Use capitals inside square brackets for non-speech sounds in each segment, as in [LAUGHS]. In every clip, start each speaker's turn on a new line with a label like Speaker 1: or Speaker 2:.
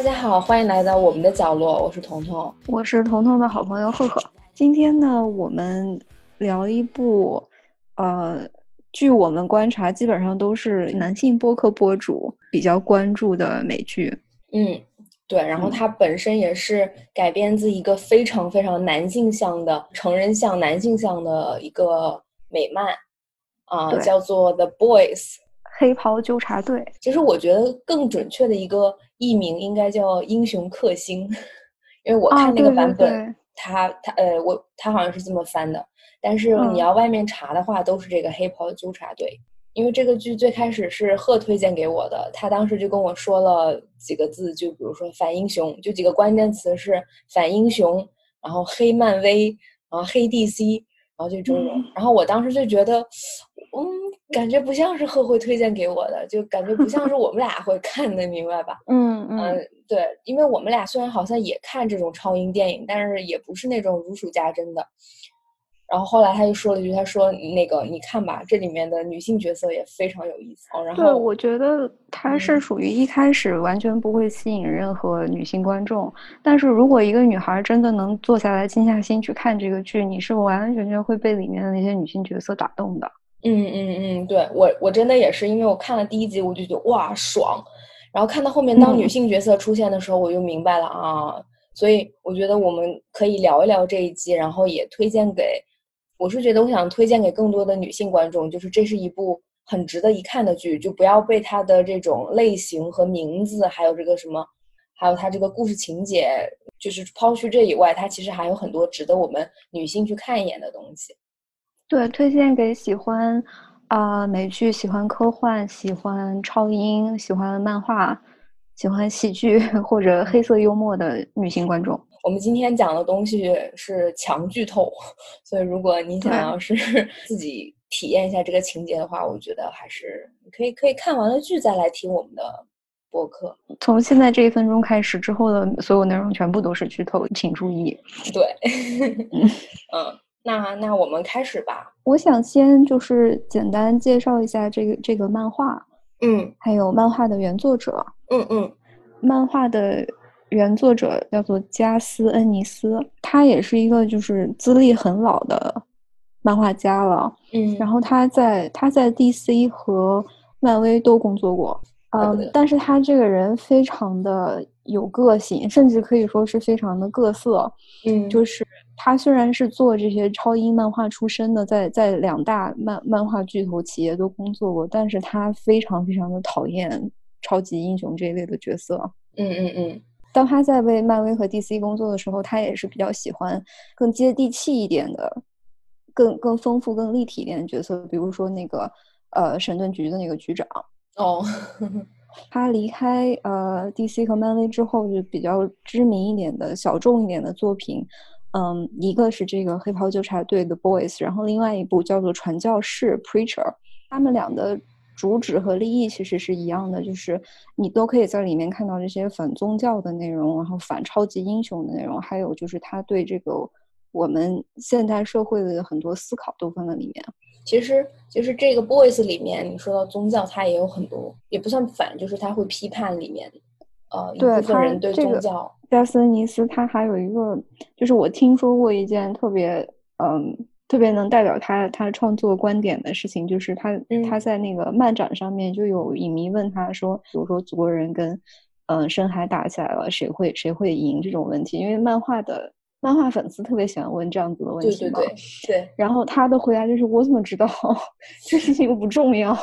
Speaker 1: 大家好，欢迎来到我们的角落，我是彤彤，
Speaker 2: 我是彤彤的好朋友赫赫。今天呢，我们聊一部，呃，据我们观察，基本上都是男性播客博主比较关注的美剧。
Speaker 1: 嗯，对，然后它本身也是改编自一个非常非常男性向的成人向男性向的一个美漫，啊，叫做《The Boys》
Speaker 2: 黑袍纠察队。
Speaker 1: 其实我觉得更准确的一个译名应该叫《英雄克星》，因为我看那个版本，他他呃，我他好像是这么翻的。但是你要外面查的话，都是这个黑袍纠察队。因为这个剧最开始是贺推荐给我的，他当时就跟我说了几个字，就比如说反英雄，就几个关键词是反英雄，然后黑漫威，然后黑 DC，然后就这种。然后我当时就觉得，嗯，感觉不像是贺慧推荐给我的，就感觉不像是我们俩会看的，明白吧？
Speaker 2: 嗯嗯，
Speaker 1: 对，因为我们俩虽然好像也看这种超英电影，但是也不是那种如数家珍的。然后后来他就说了一句：“他说那个你看吧，这里面的女性角色也非常有意思。”哦，然后
Speaker 2: 对，我觉得他是属于一开始完全不会吸引任何女性观众，但是如果一个女孩真的能坐下来静下心去看这个剧，你是完完全全会被里面的那些女性角色打动的。
Speaker 1: 嗯嗯嗯，对我我真的也是，因为我看了第一集我就觉得哇爽，然后看到后面当女性角色出现的时候，我就明白了啊，所以我觉得我们可以聊一聊这一集，然后也推荐给。我是觉得，我想推荐给更多的女性观众，就是这是一部很值得一看的剧，就不要被它的这种类型和名字，还有这个什么，还有它这个故事情节，就是抛去这以外，它其实还有很多值得我们女性去看一眼的东西。
Speaker 2: 对，推荐给喜欢啊美剧、喜欢科幻、喜欢超英、喜欢漫画、喜欢喜剧或者黑色幽默的女性观众。
Speaker 1: 我们今天讲的东西是强剧透，所以如果你想要是自己体验一下这个情节的话，我觉得还是可以可以看完了剧再来听我们的播客。
Speaker 2: 从现在这一分钟开始，之后的所有内容全部都是剧透，请注意。[LAUGHS]
Speaker 1: 对，[LAUGHS] 嗯，那那我们开始吧。
Speaker 2: 我想先就是简单介绍一下这个这个漫画，
Speaker 1: 嗯，
Speaker 2: 还有漫画的原作者，
Speaker 1: 嗯嗯，
Speaker 2: 漫画的。原作者叫做加斯·恩尼斯，他也是一个就是资历很老的漫画家了。
Speaker 1: 嗯，
Speaker 2: 然后他在他在 DC 和漫威都工作过。嗯，但是他这个人非常的有个性，甚至可以说是非常的各色。
Speaker 1: 嗯，
Speaker 2: 就是他虽然是做这些超英漫画出身的，在在两大漫漫画巨头企业都工作过，但是他非常非常的讨厌超级英雄这一类的角色。
Speaker 1: 嗯嗯嗯。
Speaker 2: 当他在为漫威和 DC 工作的时候，他也是比较喜欢更接地气一点的、更更丰富、更立体一点的角色，比如说那个呃神盾局的那个局长。
Speaker 1: 哦，[LAUGHS]
Speaker 2: 他离开呃 DC 和漫威之后，就比较知名一点的小众一点的作品，嗯，一个是这个黑袍纠察队的 Boys，然后另外一部叫做传教士 Preacher，他们俩的。主旨和利益其实是一样的，就是你都可以在里面看到这些反宗教的内容，然后反超级英雄的内容，还有就是他对这个我们现代社会的很多思考都放在里面。
Speaker 1: 其实，其实这个 Boys 里面，你说到宗教，它也有很多，也不算反，就是他会批判里面，呃，一部分人对宗教。
Speaker 2: 加森尼斯他还有一个，就是我听说过一件特别，嗯。特别能代表他他创作观点的事情，就是他他在那个漫展上面就有影迷问他说，比如说祖国人跟嗯深海打起来了，谁会谁会赢这种问题？因为漫画的漫画粉丝特别喜欢问这样子的问
Speaker 1: 题嘛。对对对对。
Speaker 2: 然后他的回答就是我怎么知道？[LAUGHS] 这事情又不重要。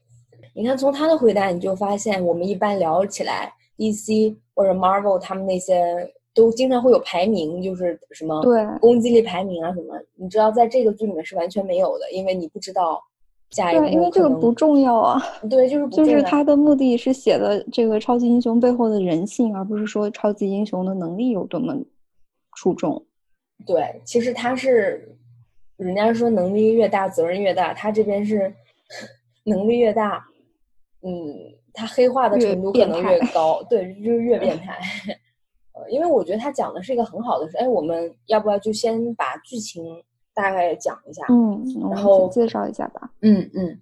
Speaker 2: [LAUGHS]
Speaker 1: 你看从他的回答，你就发现我们一般聊起来 DC 或者 Marvel 他们那些。都经常会有排名，就是什么
Speaker 2: 对
Speaker 1: 攻击力排名啊什么，你知道在这个剧里面是完全没有的，因为你不知道下一个。
Speaker 2: 对，因为这个不重要啊。
Speaker 1: 对，就是
Speaker 2: 就是他的目的是写的这个超级英雄背后的人性，而不是说超级英雄的能力有多么出众。
Speaker 1: 对，其实他是人家说能力越大责任越大，他这边是能力越大，嗯，他黑化的程度可能越高，对，就是越变态。[LAUGHS] 因为我觉得他讲的是一个很好的事，哎，我们要不要就先把剧情大概讲一下？
Speaker 2: 嗯，
Speaker 1: 然后
Speaker 2: 介绍一下吧。
Speaker 1: 嗯嗯，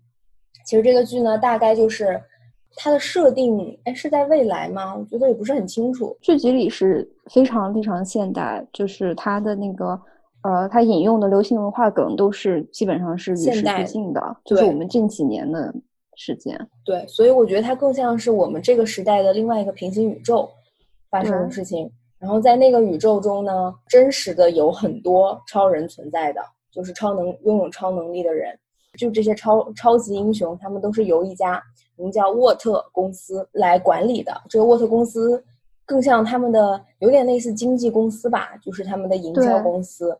Speaker 1: 其实这个剧呢，大概就是它的设定，哎，是在未来吗？我觉得也不是很清楚。
Speaker 2: 剧集里是非常非常现代，就是它的那个，呃，它引用的流行文化梗都是基本上是与时俱进的，就是我们近几年的时间。
Speaker 1: 对，所以我觉得它更像是我们这个时代的另外一个平行宇宙发生的事情。然后在那个宇宙中呢，真实的有很多超人存在的，就是超能拥有超能力的人。就这些超超级英雄，他们都是由一家名叫沃特公司来管理的。这个沃特公司更像他们的，有点类似经纪公司吧，就是他们的营销公司。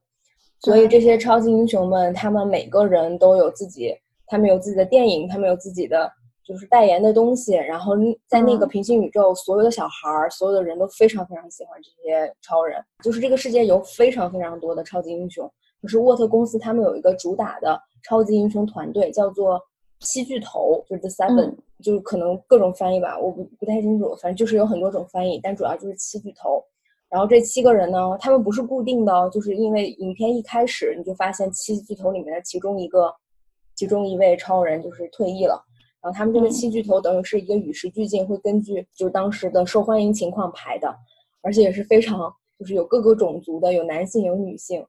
Speaker 1: 所以这些超级英雄们，他们每个人都有自己，他们有自己的电影，他们有自己的就是代言的东西。然后在那个平行宇宙，所有的小孩儿，所有的人都非常非常喜欢这些超人。就是这个世界有非常非常多的超级英雄。就是沃特公司，他们有一个主打的超级英雄团队，叫做七巨头，就是 The Seven，就是可能各种翻译吧，我不不太清楚，反正就是有很多种翻译，但主要就是七巨头。然后这七个人呢，他们不是固定的，就是因为影片一开始你就发现七巨头里面的其中一个，其中一位超人就是退役了。然后他们这个七巨头等于是一个与时俱进，会根据就是当时的受欢迎情况排的，而且也是非常就是有各个种族的，有男性有女性。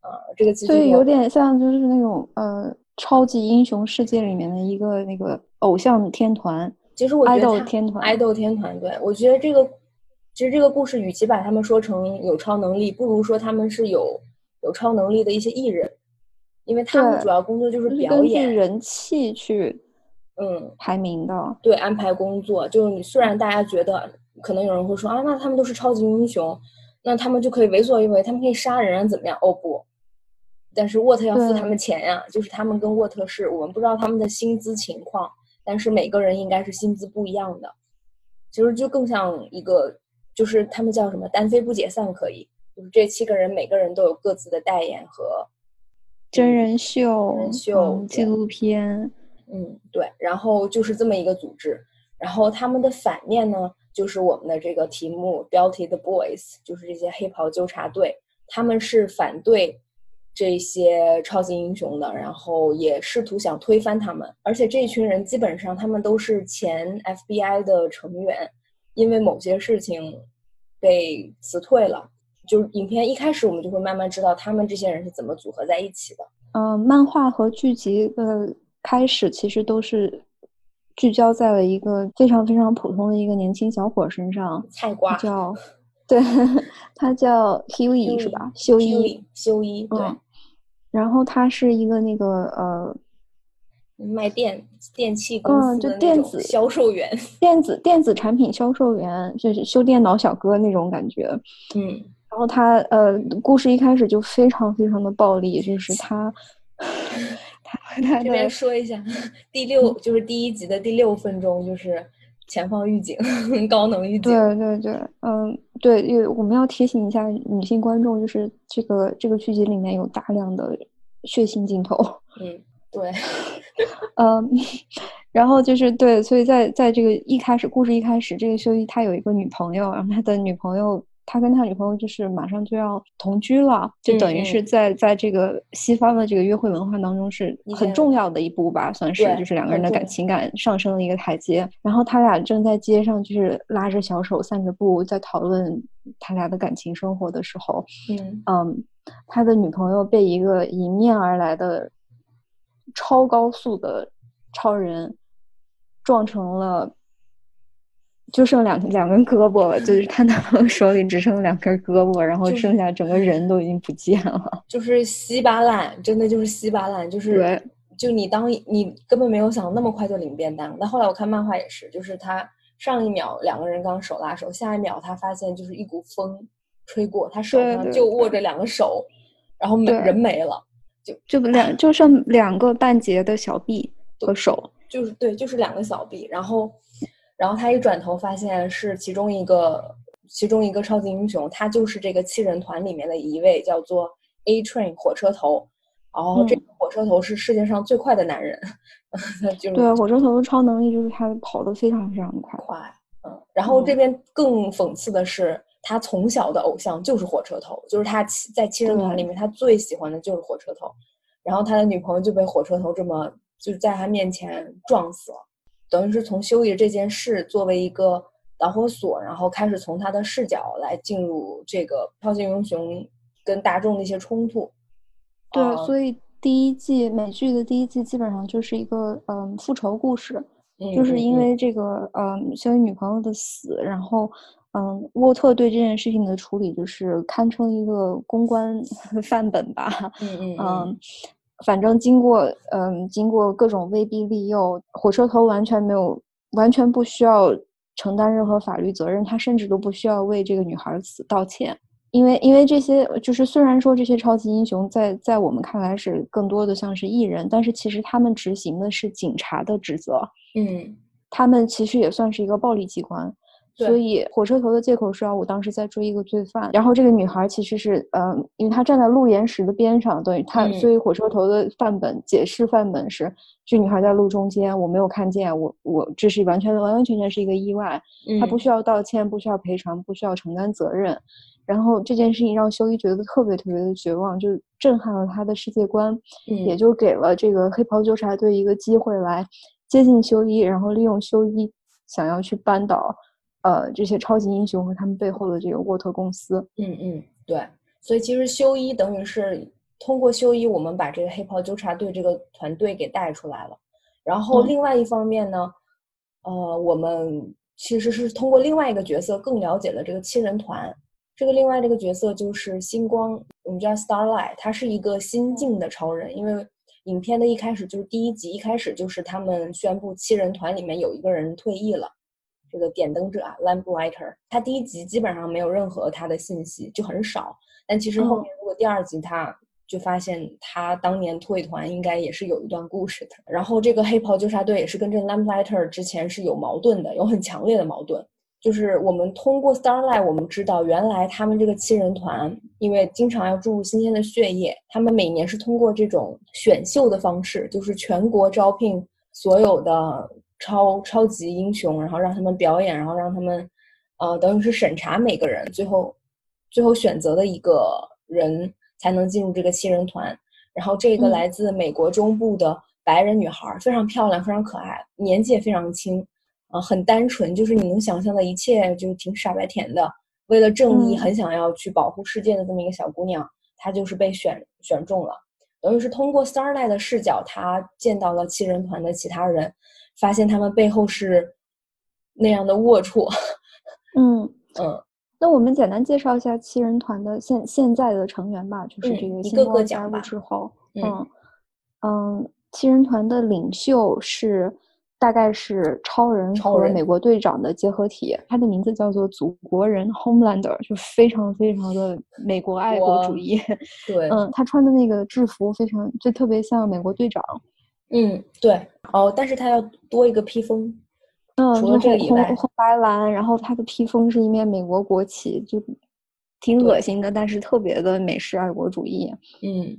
Speaker 1: 啊，这个
Speaker 2: 所以有点像就是那种呃超级英雄世界里面的一个那个偶像天团。
Speaker 1: 其实我觉得
Speaker 2: 爱豆天团，
Speaker 1: 爱豆天团，对我觉得这个其实这个故事，与其把他们说成有超能力，不如说他们是有有超能力的一些艺人，因为他们主要工作就是表演
Speaker 2: 人气去
Speaker 1: 嗯
Speaker 2: 排名的，
Speaker 1: 对安排工作。就是你虽然大家觉得可能有人会说啊，那他们都是超级英雄，那他们就可以为所欲为，他们可以杀人啊，怎么样？哦不。但是沃特要付他们钱呀，就是他们跟沃特是我们不知道他们的薪资情况，但是每个人应该是薪资不一样的，其实就更像一个，就是他们叫什么单飞不解散可以，就是这七个人每个人都有各自的代言和
Speaker 2: 真人秀、
Speaker 1: 真人秀、
Speaker 2: 纪录片，
Speaker 1: 嗯对，然后就是这么一个组织，然后他们的反面呢，就是我们的这个题目标题的 Boys，就是这些黑袍纠察队，他们是反对。这些超级英雄的，然后也试图想推翻他们，而且这一群人基本上他们都是前 FBI 的成员，因为某些事情被辞退了。就是影片一开始，我们就会慢慢知道他们这些人是怎么组合在一起的。
Speaker 2: 嗯，漫画和剧集的开始其实都是聚焦在了一个非常非常普通的一个年轻小伙身上，
Speaker 1: 菜瓜
Speaker 2: 叫。对，他叫 [LAUGHS] Huey 是吧？修一，
Speaker 1: 修一，对。
Speaker 2: 然后他是一个那个呃，
Speaker 1: 卖电电器公
Speaker 2: 司的电子
Speaker 1: 销售员，[LAUGHS]
Speaker 2: 电子电子产品销售员，就是修电脑小哥那种感觉。
Speaker 1: 嗯。
Speaker 2: 然后他呃，故事一开始就非常非常的暴力，就是他 [LAUGHS] [LAUGHS]
Speaker 1: 这边说一下，第六就是第一集的第六分钟就是。前方预警，高能预警。
Speaker 2: 对对对，嗯，对，因为我们要提醒一下女性观众，就是这个这个剧集里面有大量的血腥镜头。
Speaker 1: 嗯，对，[LAUGHS]
Speaker 2: 嗯，[LAUGHS] 然后就是对，所以在在这个一开始故事一开始，这个修一他有一个女朋友，然后他的女朋友。他跟他女朋友就是马上就要同居了，就等于是在在这个西方的这个约会文化当中是很重要的一步吧，算是就是两个人的感情感上升了一个台阶。然后他俩正在街上就是拉着小手散着步，在讨论他俩的感情生活的时候，
Speaker 1: 嗯
Speaker 2: 嗯，他的女朋友被一个迎面而来的超高速的超人撞成了。就剩两两根胳膊了，就是他男朋友手里只剩两根胳膊，然后剩下整个人都已经不见了。[LAUGHS]
Speaker 1: 就是稀巴烂，真的就是稀巴烂，就是就你当你根本没有想那么快就领便当。但后来我看漫画也是，就是他上一秒两个人刚手拉手，下一秒他发现就是一股风吹过，他手上就握着两个手，然后没人没了，就
Speaker 2: 就两就剩两个半截的小臂和手，
Speaker 1: 就是对，就是两个小臂，然后。然后他一转头，发现是其中一个其中一个超级英雄，他就是这个七人团里面的一位，叫做 A Train 火车头。然后这个火车头是世界上最快的男人，[LAUGHS] 就
Speaker 2: 对火车头的超能力就是他跑得非常非常的快。
Speaker 1: 快，嗯。然后这边更讽刺的是，他从小的偶像就是火车头，就是他在七人团里面他最喜欢的就是火车头。然后他的女朋友就被火车头这么就在他面前撞死了。等于是从修一这件事作为一个导火索，然后开始从他的视角来进入这个超级英雄跟大众的一些冲突。
Speaker 2: 对，所以第一季美剧的第一季基本上就是一个嗯复仇故事，就是因为这个嗯修一女朋友的死，然后。嗯，沃特对这件事情的处理就是堪称一个公关 [LAUGHS] 范本吧。
Speaker 1: 嗯
Speaker 2: 嗯嗯反正经过嗯经过各种威逼利诱，火车头完全没有完全不需要承担任何法律责任，他甚至都不需要为这个女孩死道歉，因为因为这些就是虽然说这些超级英雄在在我们看来是更多的像是艺人，但是其实他们执行的是警察的职责。
Speaker 1: 嗯，
Speaker 2: 他们其实也算是一个暴力机关。所以火车头的借口是啊，我当时在追一个罪犯，然后这个女孩其实是，嗯，因为她站在路岩石的边上，等于她，所以火车头的范本解释范本是，这女孩在路中间，我没有看见，我我这是完全完完全全是一个意外，她不需要道歉，不需要赔偿，不需要承担责任，然后这件事情让修一觉得特别特别的绝望，就震撼了他的世界观，也就给了这个黑袍纠察队一个机会来接近修一，然后利用修一想要去扳倒。呃，这些超级英雄和他们背后的这个沃特公司，
Speaker 1: 嗯嗯，对，所以其实修一等于是通过修一，我们把这个黑袍纠察队这个团队给带出来了。然后另外一方面呢，呃，我们其实是通过另外一个角色更了解了这个七人团。这个另外这个角色就是星光，我们叫 Starlight，他是一个新晋的超人。因为影片的一开始就是第一集一开始就是他们宣布七人团里面有一个人退役了。这个点灯者啊 Lamplighter，他第一集基本上没有任何他的信息，就很少。但其实后面如果第二集，他就发现他当年退团应该也是有一段故事的。然后这个黑袍纠察队也是跟这 Lamplighter 之前是有矛盾的，有很强烈的矛盾。就是我们通过 Starlight，我们知道原来他们这个七人团，因为经常要注入新鲜的血液，他们每年是通过这种选秀的方式，就是全国招聘所有的。超超级英雄，然后让他们表演，然后让他们，呃，等于是审查每个人，最后，最后选择的一个人才能进入这个七人团。然后这个来自美国中部的白人女孩，非常漂亮，非常可爱，年纪也非常轻，啊，很单纯，就是你能想象的一切，就挺傻白甜的。为了正义，很想要去保护世界的这么一个小姑娘，她就是被选选中了。等于是通过 Starlight 的视角，她见到了七人团的其他人。发现他们背后是那样的龌龊。
Speaker 2: 嗯嗯，那我们简单介绍一下七人团的现现在的成员吧，就是这个
Speaker 1: 一个个加入
Speaker 2: 之后，嗯嗯，七人团的领袖是大概是超人和美国队长的结合体，他的名字叫做祖国人 Homelander，就非常非常的美国爱国主义。
Speaker 1: 对，
Speaker 2: 嗯，他穿的那个制服非常就特别像美国队长。
Speaker 1: 嗯，对，哦，但是它要多一个披风，
Speaker 2: 嗯，
Speaker 1: 除了这个以外，
Speaker 2: 红白蓝，然后它的披风是一面美国国旗，就挺恶心的，但是特别的美式爱国主义。
Speaker 1: 嗯，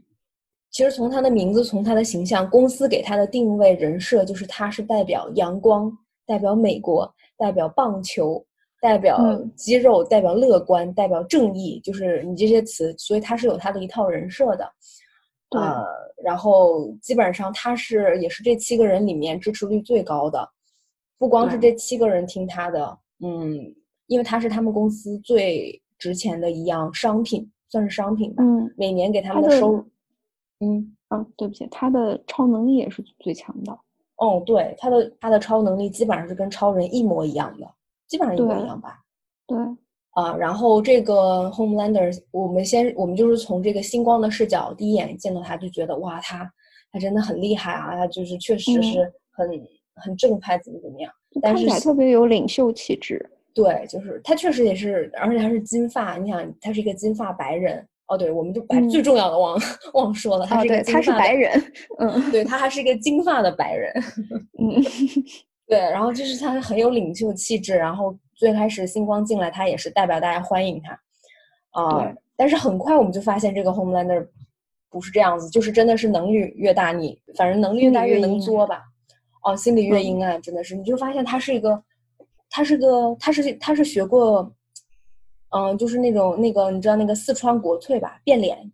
Speaker 1: 其实从他的名字，从他的形象，公司给他的定位人设就是他是代表阳光，代表美国，代表棒球，代表肌肉，代表乐观，代表正义，就是你这些词，所以他是有他的一套人设的。呃，然后基本上他是也是这七个人里面支持率最高的，不光是这七个人听他的，嗯，因为他是他们公司最值钱的一样商品，算是商品吧，
Speaker 2: 嗯，
Speaker 1: 每年给他们的收入，嗯，
Speaker 2: 啊，对不起，他的超能力也是最强的，
Speaker 1: 哦，对，他的他的超能力基本上是跟超人一模一样的，基本上一模一样吧，
Speaker 2: 对。
Speaker 1: 啊，然后这个 Homelander，我们先，我们就是从这个星光的视角，第一眼见到他就觉得，哇，他他真的很厉害啊，他就是确实是很很正派，怎么怎么样，看起
Speaker 2: 来特别有领袖气质。
Speaker 1: 对，就是他确实也是，而且他是金发，你想，他是一个金发白人。哦，对，我们就把最重要的忘忘说了，他是一个
Speaker 2: 他是白人，嗯，
Speaker 1: 对他还是一个金发的白人，
Speaker 2: 嗯。[LAUGHS]
Speaker 1: 对，然后就是他很有领袖气质，然后最开始星光进来，他也是代表大家欢迎他，啊，但是很快我们就发现这个 Homelander 不是这样子，就是真的是能力越大，你反正能力越大越能作吧，哦，心里越阴暗，真的是，你就发现他是一个，他是个，他是他是学过，嗯，就是那种那个你知道那个四川国粹吧，变脸，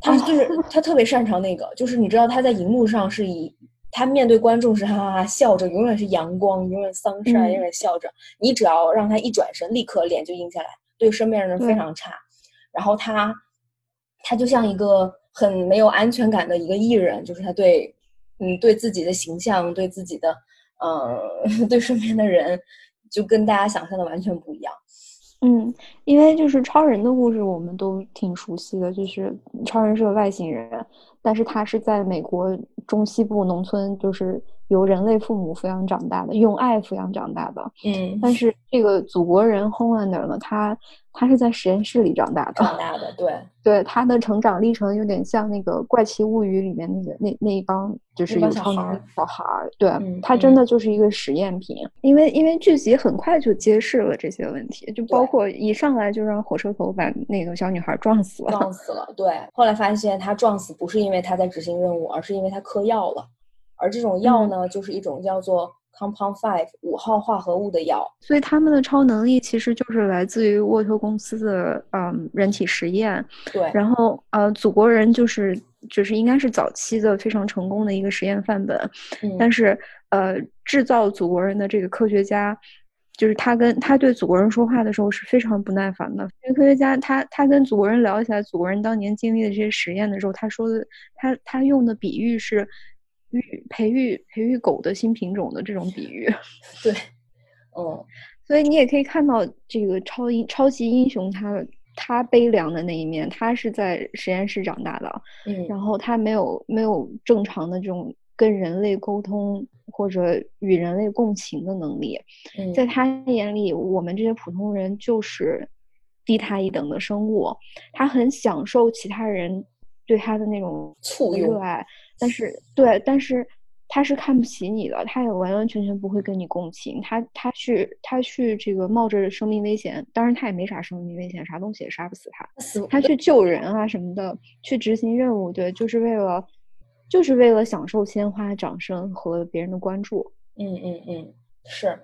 Speaker 1: 他就是他特别擅长那个，就是你知道他在荧幕上是以。他面对观众是哈哈哈笑着，永远是阳光，永远 sunshine，，永远笑着。你只要让他一转身，立刻脸就阴下来，对身边人非常差。然后他，他就像一个很没有安全感的一个艺人，就是他对，嗯，对自己的形象，对自己的，嗯，[LAUGHS] 对身边的人，就跟大家想象的完全不一样。
Speaker 2: 嗯，因为就是超人的故事，我们都挺熟悉的，就是超人是个外星人，但是他是在美国中西部农村，就是由人类父母抚养长大的，用爱抚养长大的。
Speaker 1: 嗯，
Speaker 2: 但是这个祖国人 Homelander 呢，他。他是在实验室里长大的，
Speaker 1: 长大的，对，
Speaker 2: 对，他的成长历程有点像那个《怪奇物语》里面那个那那一帮就是有超能力小孩儿，对他真的就是一个实验品，因为因为剧集很快就揭示了这些问题，就包括一上来就让火车头把那个小女孩撞死了，
Speaker 1: 撞死了，对，后来发现他撞死不是因为他在执行任务，而是因为他嗑药了，而这种药呢，就是一种叫做。Compound Five 五号化合物的药，
Speaker 2: 所以他们的超能力其实就是来自于沃特公司的嗯人体实验。
Speaker 1: 对，
Speaker 2: 然后呃，祖国人就是就是应该是早期的非常成功的一个实验范本。
Speaker 1: 嗯，
Speaker 2: 但是呃，制造祖国人的这个科学家，就是他跟他对祖国人说话的时候是非常不耐烦的。因为科学家他他跟祖国人聊起来祖国人当年经历的这些实验的时候，他说的他他用的比喻是。育培育培育狗的新品种的这种比喻，[LAUGHS]
Speaker 1: 对，嗯，
Speaker 2: 所以你也可以看到这个超英超级英雄他他悲凉的那一面，他是在实验室长大的，
Speaker 1: 嗯，
Speaker 2: 然后他没有没有正常的这种跟人类沟通或者与人类共情的能力，在他眼里，我们这些普通人就是低他一等的生物，他很享受其他人对他的那种
Speaker 1: 簇
Speaker 2: 热爱。但是，对，但是他是看不起你的，他也完完全全不会跟你共情。他他去他去这个冒着生命危险，当然他也没啥生命危险，啥东西也杀不死他。他去救人啊什么的，去执行任务，对，就是为了就是为了享受鲜花、掌声和别人的关注。
Speaker 1: 嗯嗯嗯，是。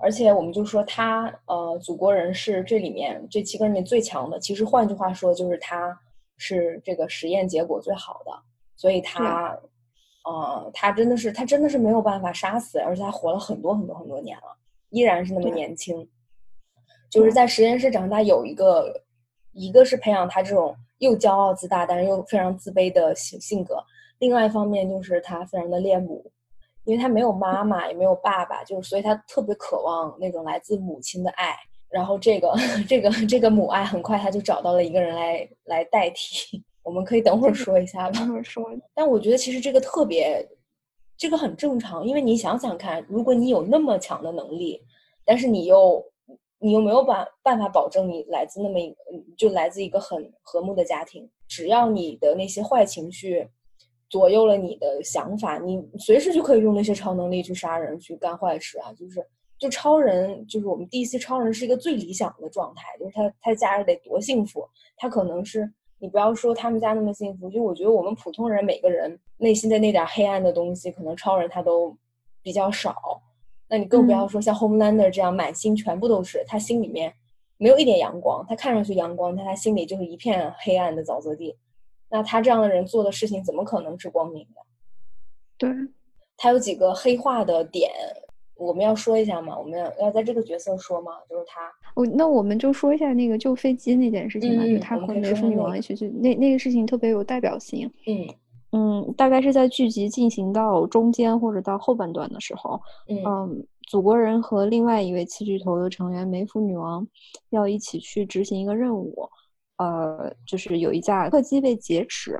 Speaker 1: 而且我们就说他呃，祖国人是这里面这七个人里最强的。其实换句话说，就是他是这个实验结果最好的。所以他，呃，他真的是，他真的是没有办法杀死，而且他活了很多很多很多年了，依然是那么年轻。就是在实验室长大，有一个，一个是培养他这种又骄傲自大，但是又非常自卑的性性格；，另外一方面就是他非常的恋母，因为他没有妈妈，也没有爸爸，就是所以他特别渴望那种来自母亲的爱。然后这个 [LAUGHS] 这个这个母爱，很快他就找到了一个人来来代替。我们可以等会儿说一下吧。
Speaker 2: 等会儿说。
Speaker 1: 但我觉得其实这个特别，这个很正常，因为你想想看，如果你有那么强的能力，但是你又你又没有办办法保证你来自那么一就来自一个很和睦的家庭，只要你的那些坏情绪左右了你的想法，你随时就可以用那些超能力去杀人、去干坏事啊！就是就超人，就是我们 DC 超人是一个最理想的状态，就是他他家人得多幸福，他可能是。你不要说他们家那么幸福，就我觉得我们普通人每个人内心的那点黑暗的东西，可能超人他都比较少。那你更不要说像 Homelander 这样满心全部都是，他心里面没有一点阳光，他看上去阳光，但他心里就是一片黑暗的沼泽地。那他这样的人做的事情怎么可能是光明的？
Speaker 2: 对，
Speaker 1: 他有几个黑化的点。我们要说一下吗？我们要要在这个角色说吗？就是他，
Speaker 2: 我那我们就说一下那个救飞机那件事情吧。就他和梅芙女王一起去，那那个事情特别有代表性。
Speaker 1: 嗯
Speaker 2: 嗯，大概是在剧集进行到中间或者到后半段的时候，嗯，祖国人和另外一位七巨头的成员梅芙女王要一起去执行一个任务，呃，就是有一架客机被劫持。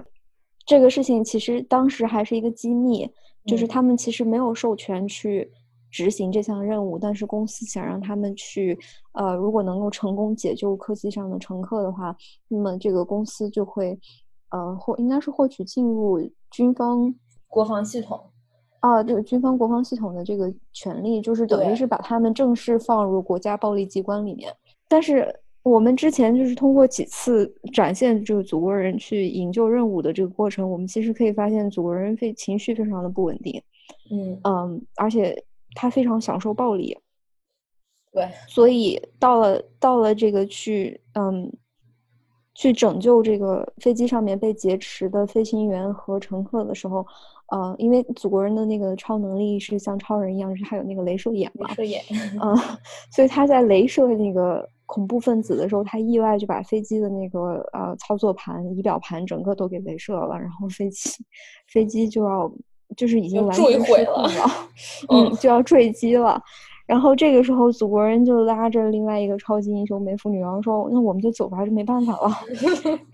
Speaker 2: 这个事情其实当时还是一个机密，就是他们其实没有授权去。执行这项任务，但是公司想让他们去，呃，如果能够成功解救客机上的乘客的话，那么这个公司就会，呃，获应该是获取进入军方
Speaker 1: 国防系统，
Speaker 2: 啊，这个军方国防系统的这个权利，就是等于是把他们正式放入国家暴力机关里面。但是我们之前就是通过几次展现这个祖国人去营救任务的这个过程，我们其实可以发现祖国人非情绪非常的不稳定，
Speaker 1: 嗯
Speaker 2: 嗯，而且。他非常享受暴力，
Speaker 1: 对，
Speaker 2: 所以到了到了这个去嗯，去拯救这个飞机上面被劫持的飞行员和乘客的时候，呃，因为祖国人的那个超能力是像超人一样，是还有那个镭射眼嘛，
Speaker 1: 镭射眼，
Speaker 2: 嗯，[LAUGHS] 所以他在镭射那个恐怖分子的时候，他意外就把飞机的那个呃操作盘、仪表盘整个都给镭射了，然后飞机飞机就要就是已经完全
Speaker 1: 毁
Speaker 2: 了，[LAUGHS] 嗯，就要坠机了。然后这个时候，祖国人就拉着另外一个超级英雄梅芙女王说：“那我们就走吧，这没办法了。”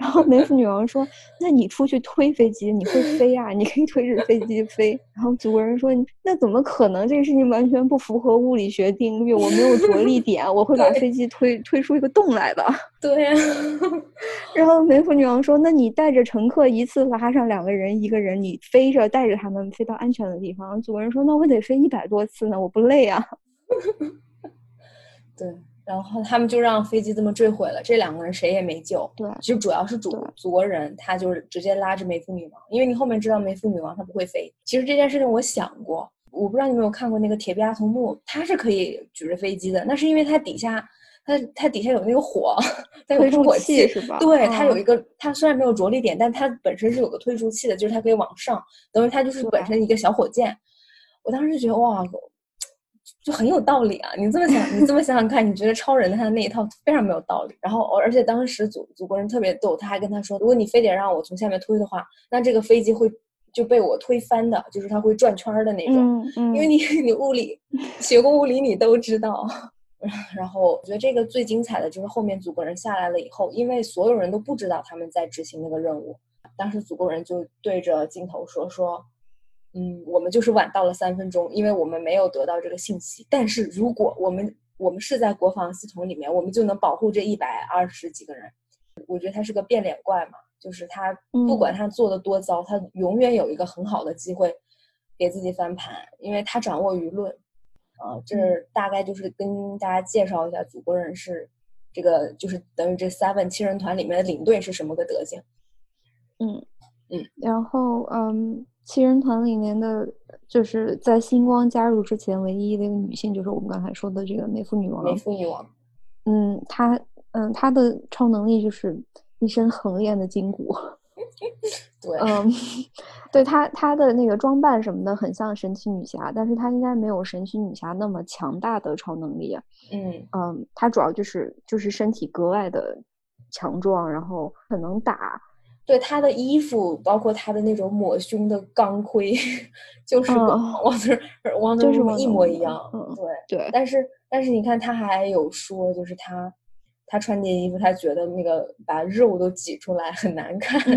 Speaker 2: 然后梅芙女王说：“那你出去推飞机，你会飞啊？你可以推着飞机飞。”然后祖国人说：“那怎么可能？这个事情完全不符合物理学定律。我没有着力点，我会把飞机推推出一个洞来的。”
Speaker 1: 对呀。[LAUGHS]
Speaker 2: 然后梅芙女王说：“那你带着乘客一次拉上两个人，一个人你飞着带着他们飞到安全的地方。”祖国人说：“那我得飞一百多次呢，我不累啊。” [LAUGHS]
Speaker 1: 对，然后他们就让飞机这么坠毁了，这两个人谁也没救。
Speaker 2: 对，
Speaker 1: 其实主要是主祖国人，他就是直接拉着梅芙女王，因为你后面知道梅芙女王她不会飞。其实这件事情我想过，我不知道你有没有看过那个铁臂阿童木，他是可以举着飞机的，那是因为他底下它它底下有那个火，有
Speaker 2: 推
Speaker 1: 火
Speaker 2: 器是吧？
Speaker 1: 对，它有一个，它虽然没有着力点，但它本身是有个推出器的，就是它可以往上，等于它就是本身一个小火箭。我当时就觉得哇。就很有道理啊！你这么想，你这么想想看，你觉得超人的他的那一套非常没有道理。然后，而且当时祖祖国人特别逗，他还跟他说，如果你非得让我从下面推的话，那这个飞机会就被我推翻的，就是它会转圈的那种。
Speaker 2: 嗯嗯。
Speaker 1: 因为你 [LAUGHS] 你物理学过物理，你都知道。[LAUGHS] 然后，我觉得这个最精彩的就是后面祖国人下来了以后，因为所有人都不知道他们在执行那个任务，当时祖国人就对着镜头说说。嗯，我们就是晚到了三分钟，因为我们没有得到这个信息。但是如果我们我们是在国防系统里面，我们就能保护这一百二十几个人。我觉得他是个变脸怪嘛，就是他不管他做的多糟，他永远有一个很好的机会给自己翻盘，因为他掌握舆论。啊，这大概就是跟大家介绍一下祖国人是这个，就是等于这 seven 七人团里面的领队是什么个德行。
Speaker 2: 嗯
Speaker 1: 嗯，
Speaker 2: 然后嗯。七人团里面的，就是在星光加入之前唯一的一个女性，就是我们刚才说的这个美妇女王。
Speaker 1: 美妇女王，
Speaker 2: 嗯，她，嗯，她的超能力就是一身横练的筋骨。[LAUGHS]
Speaker 1: 对，
Speaker 2: 嗯，对她，她的那个装扮什么的很像神奇女侠，但是她应该没有神奇女侠那么强大的超能力。
Speaker 1: 嗯
Speaker 2: 嗯，她主要就是就是身体格外的强壮，然后很能打。
Speaker 1: 对他的衣服，包括他的那种抹胸的钢盔，[LAUGHS] 就是王子王子一模一样。
Speaker 2: 对对，
Speaker 1: 但是但是你看，他还有说，就是他他穿这衣服，他觉得那个把肉都挤出来很难看。[LAUGHS]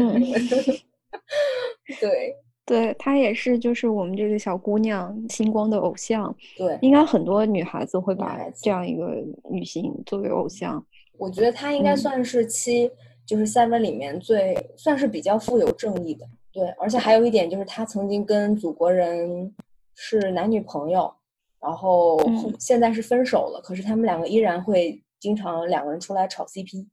Speaker 1: 对 [LAUGHS]
Speaker 2: 对，她也是，就是我们这个小姑娘星光的偶像。
Speaker 1: 对，
Speaker 2: 应该很多女孩子会把这样一个女性作为偶像。
Speaker 1: 我觉得她应该算是七。就是 Seven 里面最算是比较富有正义的，对，而且还有一点就是他曾经跟祖国人是男女朋友，然后现在是分手了，可是他们两个依然会经常两个人出来炒 CP，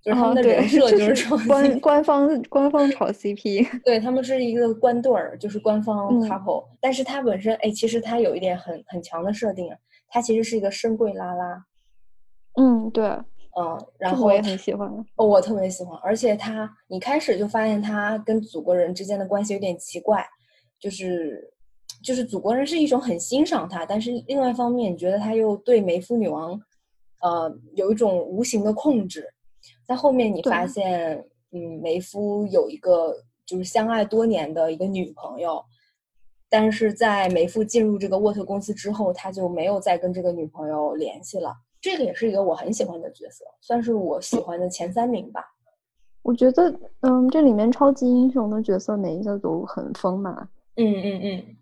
Speaker 1: 就是他们的人设就是炒
Speaker 2: 官官方官方炒 CP，
Speaker 1: 对他们是一个官对儿，就是官方 couple，但是他本身哎，其实他有一点很很强的设定，他其实是一个深贵拉拉，
Speaker 2: 嗯，对。
Speaker 1: 嗯，然后
Speaker 2: 我也很喜欢，
Speaker 1: 我特别喜欢，而且他，你开始就发现他跟祖国人之间的关系有点奇怪，就是，就是祖国人是一种很欣赏他，但是另外一方面，你觉得他又对梅夫女王，呃，有一种无形的控制，在后面你发现，嗯，梅夫有一个就是相爱多年的一个女朋友，但是在梅夫进入这个沃特公司之后，他就没有再跟这个女朋友联系了。这个也是一个我很喜欢的角色，算是我喜欢的前三名吧。
Speaker 2: 我觉得，嗯，这里面超级英雄的角色每一个都很丰满。
Speaker 1: 嗯嗯嗯，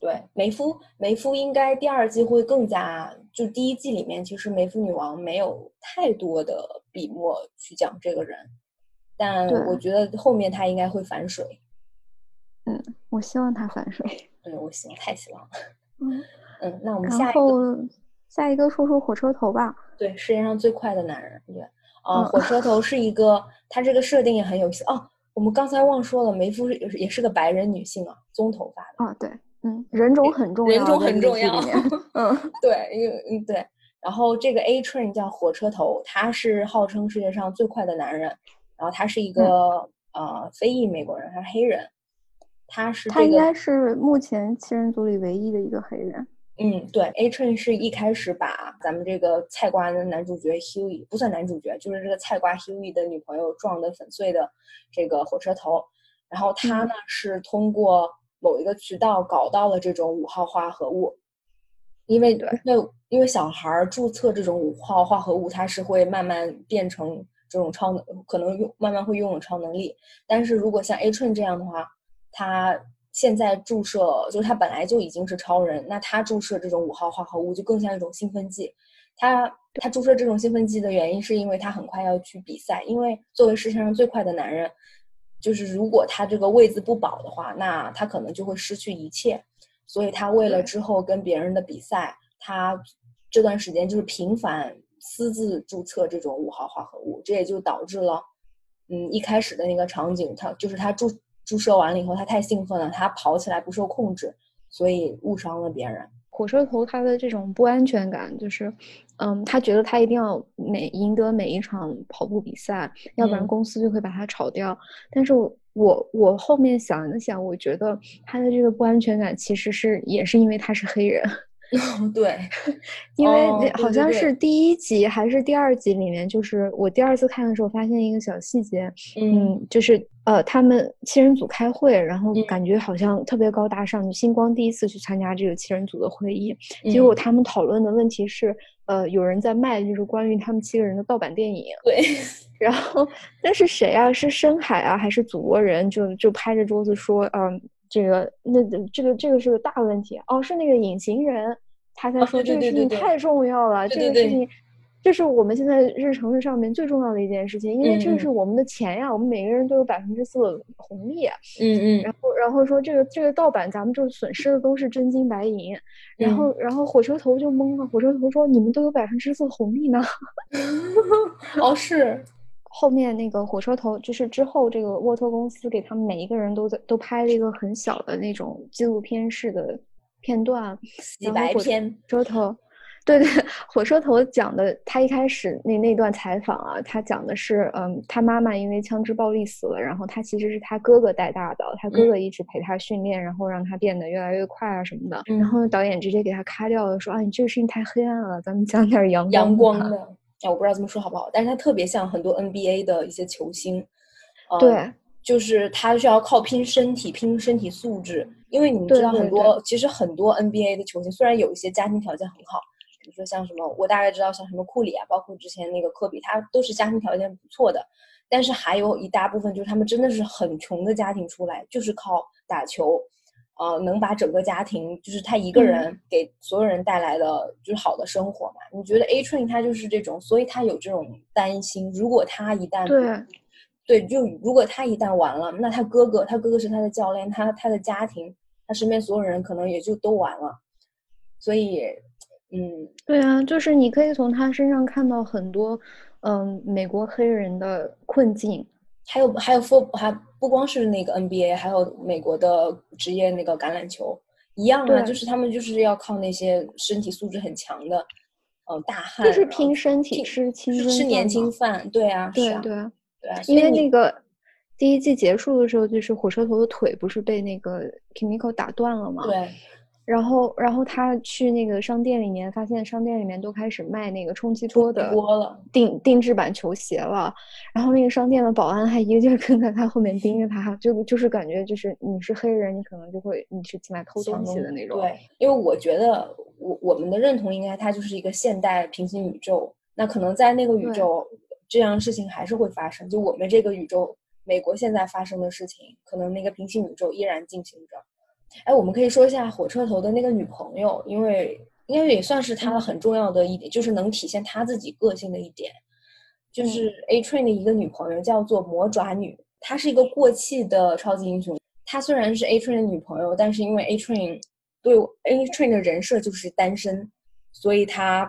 Speaker 1: 对，梅夫梅夫应该第二季会更加，就第一季里面其实梅夫女王没有太多的笔墨去讲这个人，但我觉得后面她应该会反水。
Speaker 2: 嗯，我希望她反水。
Speaker 1: 对，我希望，太希望了。[LAUGHS] 嗯嗯，那我们下
Speaker 2: 一个。下一个说说火车头吧。
Speaker 1: 对，世界上最快的男人。对，啊，火车头是一个，他这个设定也很有意思。哦，我们刚才忘说了，梅夫也是也是个白人女性啊，棕头发
Speaker 2: 的。啊，对，嗯，人种很重要，
Speaker 1: 人种很重要。[LAUGHS]
Speaker 2: 嗯，[LAUGHS]
Speaker 1: 对，因为嗯对。然后这个 A Train 叫火车头，他是号称世界上最快的男人。然后他是一个呃非裔美国人，他是黑人。他是
Speaker 2: 他应该是目前七人组里唯一的一个黑人。
Speaker 1: 嗯，对，A Train 是一开始把咱们这个菜瓜的男主角 Huey 不算男主角，就是这个菜瓜 Huey 的女朋友撞得粉碎的这个火车头，然后他呢是通过某一个渠道搞到了这种五号化合物，因为因为因为小孩注册这种五号化合物，它是会慢慢变成这种超能，可能用慢慢会拥有超能力，但是如果像 A Train 这样的话，他。现在注射就是他本来就已经是超人，那他注射这种五号化合物就更像一种兴奋剂。他他注射这种兴奋剂的原因是因为他很快要去比赛，因为作为世界上最快的男人，就是如果他这个位子不保的话，那他可能就会失去一切。所以他为了之后跟别人的比赛，他这段时间就是频繁私自注册这种五号化合物，这也就导致了，嗯，一开始的那个场景，他就是他注。注射完了以后，他太兴奋了，他跑起来不受控制，所以误伤了别人。
Speaker 2: 火车头他的这种不安全感，就是，嗯，他觉得他一定要每赢得每一场跑步比赛，要不然公司就会把他炒掉。但是我我后面想了想，我觉得他的这个不安全感其实是也是因为他是黑人。[LAUGHS]
Speaker 1: 对，
Speaker 2: 因为好像是第一集还是第二集里面，就是我第二次看的时候发现一个小细节，嗯，就是呃，他们七人组开会，然后感觉好像特别高大上。星光第一次去参加这个七人组的会议，结果他们讨论的问题是，呃，有人在卖就是关于他们七个人的盗版电影。
Speaker 1: 对，
Speaker 2: 然后那是谁啊？是深海啊，还是祖国人？就就拍着桌子说，嗯。这个那这个这个是个大问题。哦，是那个隐形人，他在说这个事情太重要了，这个事情，这是我们现在日程上面最重要的一件事情，因为这是我们的钱呀，我们每个人都有百分之四的红利，
Speaker 1: 嗯嗯，
Speaker 2: 然后然后说这个这个盗版，咱们就损失的都是真金白银，然后然后火车头就懵了，火车头说你们都有百分之四红利呢，[LAUGHS]
Speaker 1: 哦是。
Speaker 2: 后面那个火车头，就是之后这个沃特公司给他们每一个人都在都拍了一个很小的那种纪录片式的片段，
Speaker 1: 洗白片。
Speaker 2: 火车头，对 [LAUGHS] 对，火车头讲的，他一开始那那段采访啊，他讲的是，嗯，他妈妈因为枪支暴力死了，然后他其实是他哥哥带大的，他哥哥一直陪他训练，然后让他变得越来越快啊什么的。然后导演直接给他咔掉了，说啊，你这个事情太黑暗了，咱们讲点阳
Speaker 1: 阳光的。啊，我不知道这么说好不好，但是他特别像很多 NBA 的一些球星，
Speaker 2: 对，
Speaker 1: 就是他需要靠拼身体、拼身体素质，因为你们知道很多，其实很多 NBA 的球星虽然有一些家庭条件很好，比如说像什么，我大概知道像什么库里啊，包括之前那个科比，他都是家庭条件不错的，但是还有一大部分就是他们真的是很穷的家庭出来，就是靠打球。呃，能把整个家庭，就是他一个人给所有人带来的就是好的生活嘛？你觉得 A Train 他就是这种，所以他有这种担心，如果他一旦
Speaker 2: 对
Speaker 1: 对，就如果他一旦完了，那他哥哥，他哥哥是他的教练，他他的家庭，他身边所有人可能也就都完了。所以，嗯，
Speaker 2: 对啊，就是你可以从他身上看到很多，嗯，美国黑人的困境。
Speaker 1: 还有还有 for 还不光是那个 NBA，还有美国的职业那个橄榄球一样啊，就是他们就是要靠那些身体素质很强的，嗯，大汉，
Speaker 2: 就是拼身体吃青春
Speaker 1: 吃年轻饭，对啊，
Speaker 2: 对啊
Speaker 1: 对
Speaker 2: 对，因为那个第一季结束的时候，就是火车头的腿不是被那个 Kimiko 打断了吗？
Speaker 1: 对。
Speaker 2: 然后，然后他去那个商店里面，发现商店里面都开始卖那个充气波的定定制版球鞋了。然后那个商店的保安还一个劲儿跟在他后面盯着他，就就是感觉就是你是黑人，你可能就会你是进来偷东西的那种。
Speaker 1: 对，因为我觉得我我们的认同应该它就是一个现代平行宇宙。那可能在那个宇宙，这样事情还是会发生。就我们这个宇宙，美国现在发生的事情，可能那个平行宇宙依然进行着。哎，我们可以说一下火车头的那个女朋友，因为应该也算是他很重要的一点，就是能体现他自己个性的一点，就是 A Train 的一个女朋友叫做魔爪女，她是一个过气的超级英雄。她虽然是 A Train 的女朋友，但是因为 A Train 对 A Train 的人设就是单身，所以他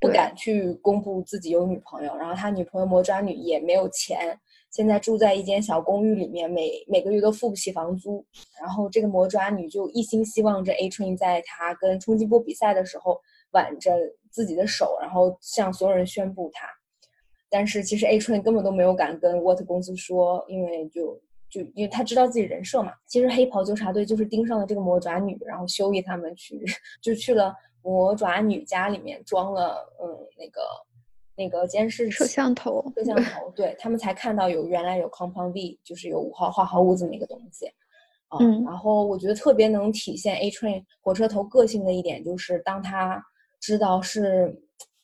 Speaker 1: 不敢去公布自己有女朋友。然后他女朋友魔爪女也没有钱。现在住在一间小公寓里面，每每个月都付不起房租。然后这个魔爪女就一心希望着 A Train 在她跟冲击波比赛的时候挽着自己的手，然后向所有人宣布她。但是其实 A Train 根本都没有敢跟 Watt 公司说，因为就就因为他知道自己人设嘛。其实黑袍纠察队就是盯上了这个魔爪女，然后修理他们去，[LAUGHS] 就去了魔爪女家里面装了嗯那个那个监视
Speaker 2: 摄像头，
Speaker 1: 摄像头，对他们才看到有原来有 Compound V，就是有五号化合物这么一个东西。嗯，然后我觉得特别能体现 A Train 火车头个性的一点就是，当他知道是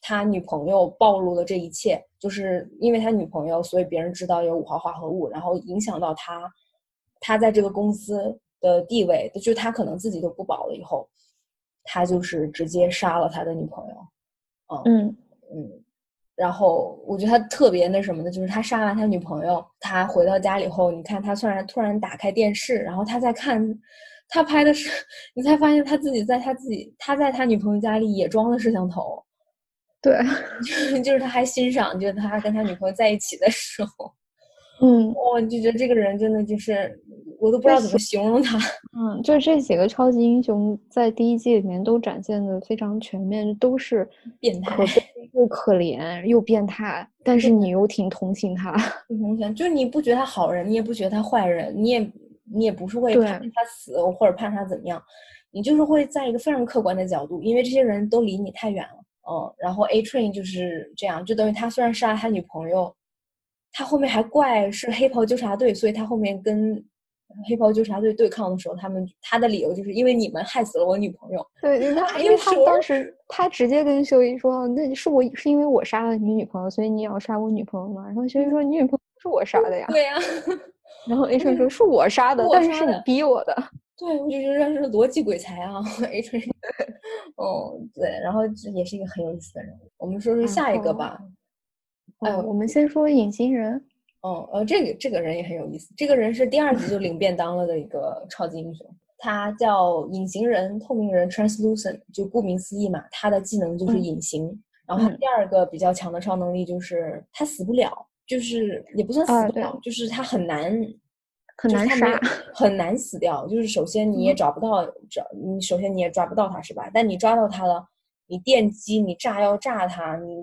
Speaker 1: 他女朋友暴露了这一切，就是因为他女朋友，所以别人知道有五号化合物，然后影响到他，他在这个公司的地位，就他可能自己都不保了。以后，他就是直接杀了他的女朋友。嗯嗯。然后我觉得他特别那什么的，就是他杀完他女朋友，他回到家里后，你看他突然突然打开电视，然后他在看，他拍的是，[LAUGHS] 你才发现他自己在他自己他在他女朋友家里也装了摄像头，
Speaker 2: 对，[LAUGHS]
Speaker 1: 就是他还欣赏，就是他跟他女朋友在一起的时候。
Speaker 2: 嗯，
Speaker 1: 哇，就觉得这个人真的就是，我都不知道怎么形容他。[LAUGHS]
Speaker 2: 嗯，就是这几个超级英雄在第一季里面都展现的非常全面，都是
Speaker 1: 变态，[LAUGHS]
Speaker 2: 又可怜又变态，但是你又挺同情他。[LAUGHS]
Speaker 1: 同情，就是你不觉得他好人，你也不觉得他坏人，你也你也不是会盼他死或者盼他怎么样，你就是会在一个非常客观的角度，因为这些人都离你太远了。嗯，然后 A Train 就是这样，就等于他虽然杀了他女朋友。他后面还怪是黑袍纠察队，所以他后面跟黑袍纠察队对抗的时候，他们他的理由就是因为你们害死了我女朋友。
Speaker 2: 对，因为因为他当时他直接跟修一说，那是我是因为我杀了你女朋友，所以你也要杀我女朋友吗？然后修一说你女朋友不是我杀的呀。[LAUGHS]
Speaker 1: 对呀。
Speaker 2: 然后 [LAUGHS] 春说是我杀的，但是是你逼我的。
Speaker 1: 对，我就觉得是逻辑鬼才啊春。哦，对，然后也是一个很有意思的人物。我们说说下一个吧。
Speaker 2: 哎，我们先说隐形人。
Speaker 1: 哦，呃，这个这个人也很有意思。这个人是第二集就领便当了的一个超级英雄，他叫隐形人、透明人 （Translucent）。就顾名思义嘛，他的技能就是隐形。然后他第二个比较强的超能力就是他死不了，就是也不算死不了，就是他很难
Speaker 2: 很难杀，
Speaker 1: 很难死掉。就是首先你也找不到找你，首先你也抓不到他，是吧？但你抓到他了，你电击、你炸药炸他，你。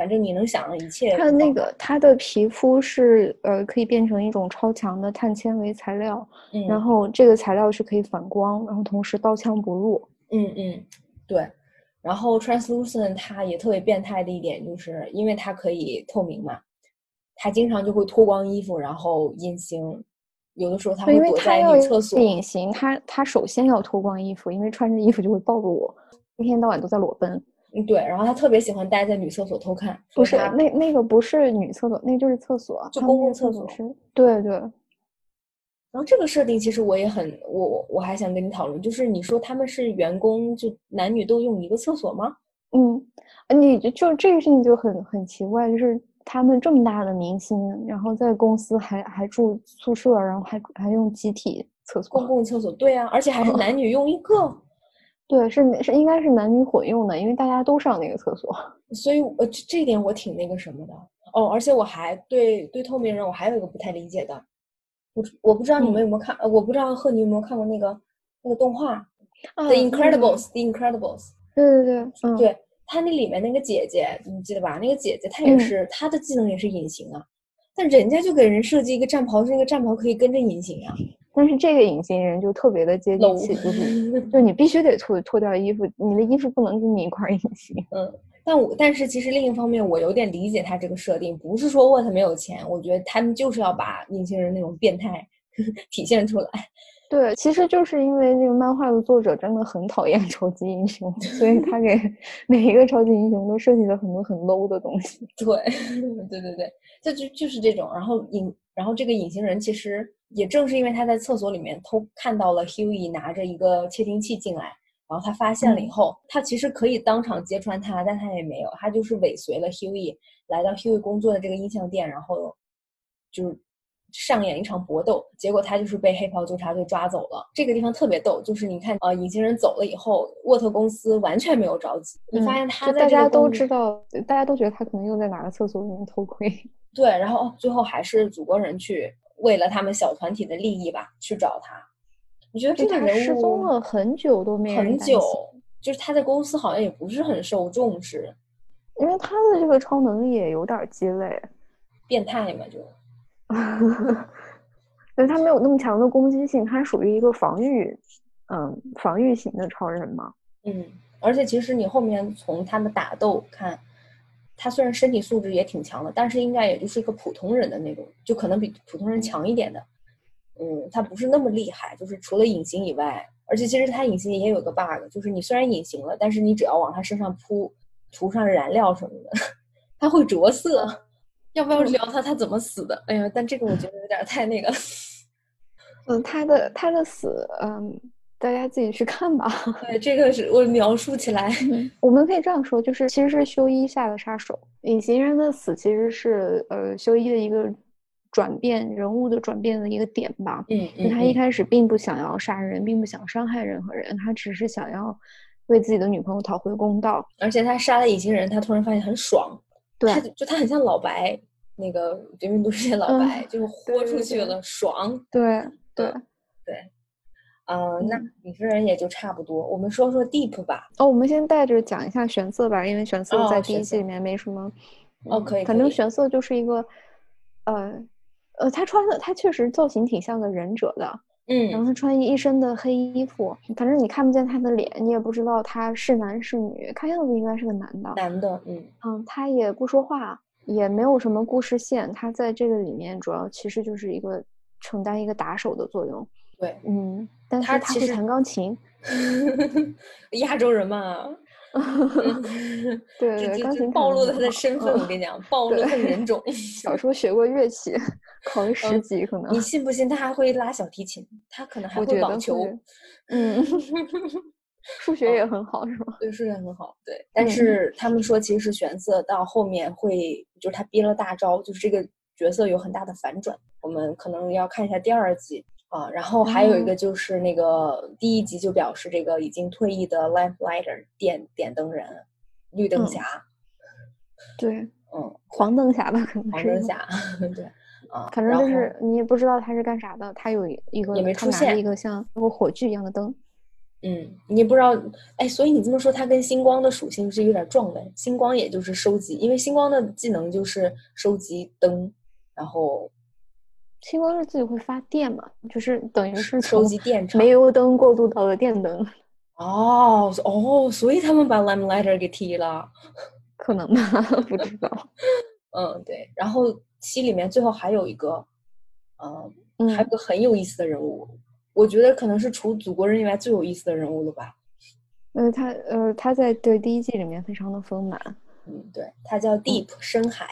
Speaker 1: 反正你能想的一切。
Speaker 2: 他那个他的皮肤是呃可以变成一种超强的碳纤维材料，然后这个材料是可以反光，然后同时刀枪不入。
Speaker 1: 嗯嗯，对。然后 translucent 它也特别变态的一点就是，因为它可以透明嘛，它经常就会脱光衣服然后隐形，有的时候它会躲在女厕所。
Speaker 2: 隐形，他他首先要脱光衣服，因为穿着衣服就会暴露我，一天到晚都在裸奔。
Speaker 1: 嗯，对，然后他特别喜欢待在女厕所偷看。
Speaker 2: 不是，那那个不是女厕所，那就是厕所，
Speaker 1: 就公共厕所。
Speaker 2: 是，对对。
Speaker 1: 然后这个设定其实我也很，我我我还想跟你讨论，就是你说他们是员工，就男女都用一个厕所吗？
Speaker 2: 嗯，你就这个事情就很很奇怪，就是他们这么大的明星，然后在公司还还住宿舍，然后还还用集体厕所，
Speaker 1: 公共厕所，对啊，而且还是 [LAUGHS] 男女用一个。
Speaker 2: 对，是是应该是男女混用的，因为大家都上那个厕所，[LAUGHS]
Speaker 1: 所以呃这这点我挺那个什么的哦。而且我还对对透明人我还有一个不太理解的，我我不知道你们有没有看，呃我不知道贺你有没有看过那个那个动画《The Incredibles》《The Incredibles》。
Speaker 2: 对对对，嗯，
Speaker 1: 对他那里面那个姐姐你记得吧？那个姐姐她也是她的技能也是隐形啊，但人家就给人设计一个战袍，是那个战袍可以跟着隐形呀。
Speaker 2: 但是这个隐形人就特别的接地气，就是就你必须得脱脱掉衣服，你的衣服不能跟你一块隐形。
Speaker 1: 嗯，但我但是其实另一方面，我有点理解他这个设定，不是说沃特没有钱，我觉得他们就是要把隐形人那种变态 [LAUGHS] 体现出来。
Speaker 2: 对，其实就是因为那个漫画的作者真的很讨厌超级英雄，所以他给 [LAUGHS] 每一个超级英雄都设计了很多很 low 的东西。
Speaker 1: 对，对 [LAUGHS] 对对，这就就是这种。然后隐，然后这个隐形人其实也正是因为他在厕所里面偷看到了 Hughie 拿着一个窃听器进来，然后他发现了以后，他其实可以当场揭穿他，但他也没有，他就是尾随了 Hughie 来到 Hughie 工作的这个音像店，然后就是。上演一场搏斗，结果他就是被黑袍纠察队抓走了。这个地方特别逗，就是你看，呃，隐形人走了以后，沃特公司完全没有着急。你发现他
Speaker 2: 大家都知道，大家都觉得他可能又在哪个厕所里面偷窥。
Speaker 1: 对，然后最后还是祖国人去为了他们小团体的利益吧，去找他。你觉得这个人
Speaker 2: 物失踪了很久都没
Speaker 1: 很久，就是他在公司好像也不是很受重视，
Speaker 2: 因为他的这个超能力也有点鸡肋，
Speaker 1: 变态嘛就。
Speaker 2: 所以他没有那么强的攻击性，他属于一个防御，嗯，防御型的超人嘛。
Speaker 1: 嗯，而且其实你后面从他们打斗看，他虽然身体素质也挺强的，但是应该也就是一个普通人的那种，就可能比普通人强一点的。嗯，他不是那么厉害，就是除了隐形以外，而且其实他隐形也有个 bug，就是你虽然隐形了，但是你只要往他身上扑涂上燃料什么的，[LAUGHS] 他会着色。要不要聊他他怎么死的？哎呀，但这个我觉得有点太那个。
Speaker 2: 嗯，他的他的死，嗯，大家自己去看吧。
Speaker 1: 对，这个是我描述起来，
Speaker 2: 我们可以这样说，就是其实是修一下的杀手，隐形人的死其实是呃修一的一个转变人物的转变的一个点吧。
Speaker 1: 嗯嗯。
Speaker 2: 他一开始并不想要杀人，并不想伤害任何人，他只是想要为自己的女朋友讨回公道。
Speaker 1: 而且他杀了隐形人，他突然发现很爽。
Speaker 2: 对，
Speaker 1: 就他很像老白，那个《绝命毒师》老白，就是豁出去了，爽。
Speaker 2: 对。对
Speaker 1: 对，呃，那隐形人也就差不多。我们说说 Deep 吧。
Speaker 2: 哦，我们先带着讲一下玄色吧，因为玄色在第一季里面没什么。
Speaker 1: 哦，可以。
Speaker 2: 反正玄色就是一个，呃呃，他穿的他确实造型挺像个忍者的。
Speaker 1: 嗯。
Speaker 2: 然后他穿一身的黑衣服，反正你看不见他的脸，你也不知道他是男是女，看样子应该是个男的。
Speaker 1: 男的，嗯
Speaker 2: 嗯，他也不说话，也没有什么故事线，他在这个里面主要其实就是一个。承担一个打手的作用，
Speaker 1: 对，
Speaker 2: 嗯，但是他
Speaker 1: 其实
Speaker 2: 弹钢琴，[LAUGHS]
Speaker 1: 亚洲人嘛，[LAUGHS]
Speaker 2: 对对，钢琴
Speaker 1: 暴露了他的身份，我跟你讲，暴露他的人种。
Speaker 2: 小时候学过乐器，考了十级可能。
Speaker 1: 你信不信他还会拉小提琴？他可能还会网球。
Speaker 2: 嗯，[LAUGHS] 数学也很好，是吗？
Speaker 1: 对，数学很好。对，但是他们说其实玄色到后面会，就是他憋了大招，就是这个。角色有很大的反转，我们可能要看一下第二季啊。然后还有一个就是那个第一集就表示这个已经退役的 Lamplighter 点点灯人，绿灯侠。
Speaker 2: 对，
Speaker 1: 嗯，
Speaker 2: 黄灯侠吧，可能
Speaker 1: 黄灯侠。[LAUGHS] 对，啊，
Speaker 2: 反正就是你也不知道他是干啥的，他有一个
Speaker 1: 也没出现
Speaker 2: 一个像个火炬一样的灯。
Speaker 1: 嗯，你不知道，哎，所以你这么说，他跟星光的属性是有点撞的。星光也就是收集，因为星光的技能就是收集灯。然后，
Speaker 2: 星光是自己会发电嘛？就是等于是
Speaker 1: 收集电，
Speaker 2: 煤油灯过渡到了电灯。
Speaker 1: 哦哦，所以他们把 Lamplighter 给踢了，
Speaker 2: 可能吧？不知道。[LAUGHS]
Speaker 1: 嗯，对。然后七里面最后还有一个，嗯，还有个很有意思的人物，我觉得可能是除祖国人以外最有意思的人物了吧。
Speaker 2: 呃，他呃他在对第一季里面非常的丰满。
Speaker 1: 嗯，对，他叫 Deep 深海。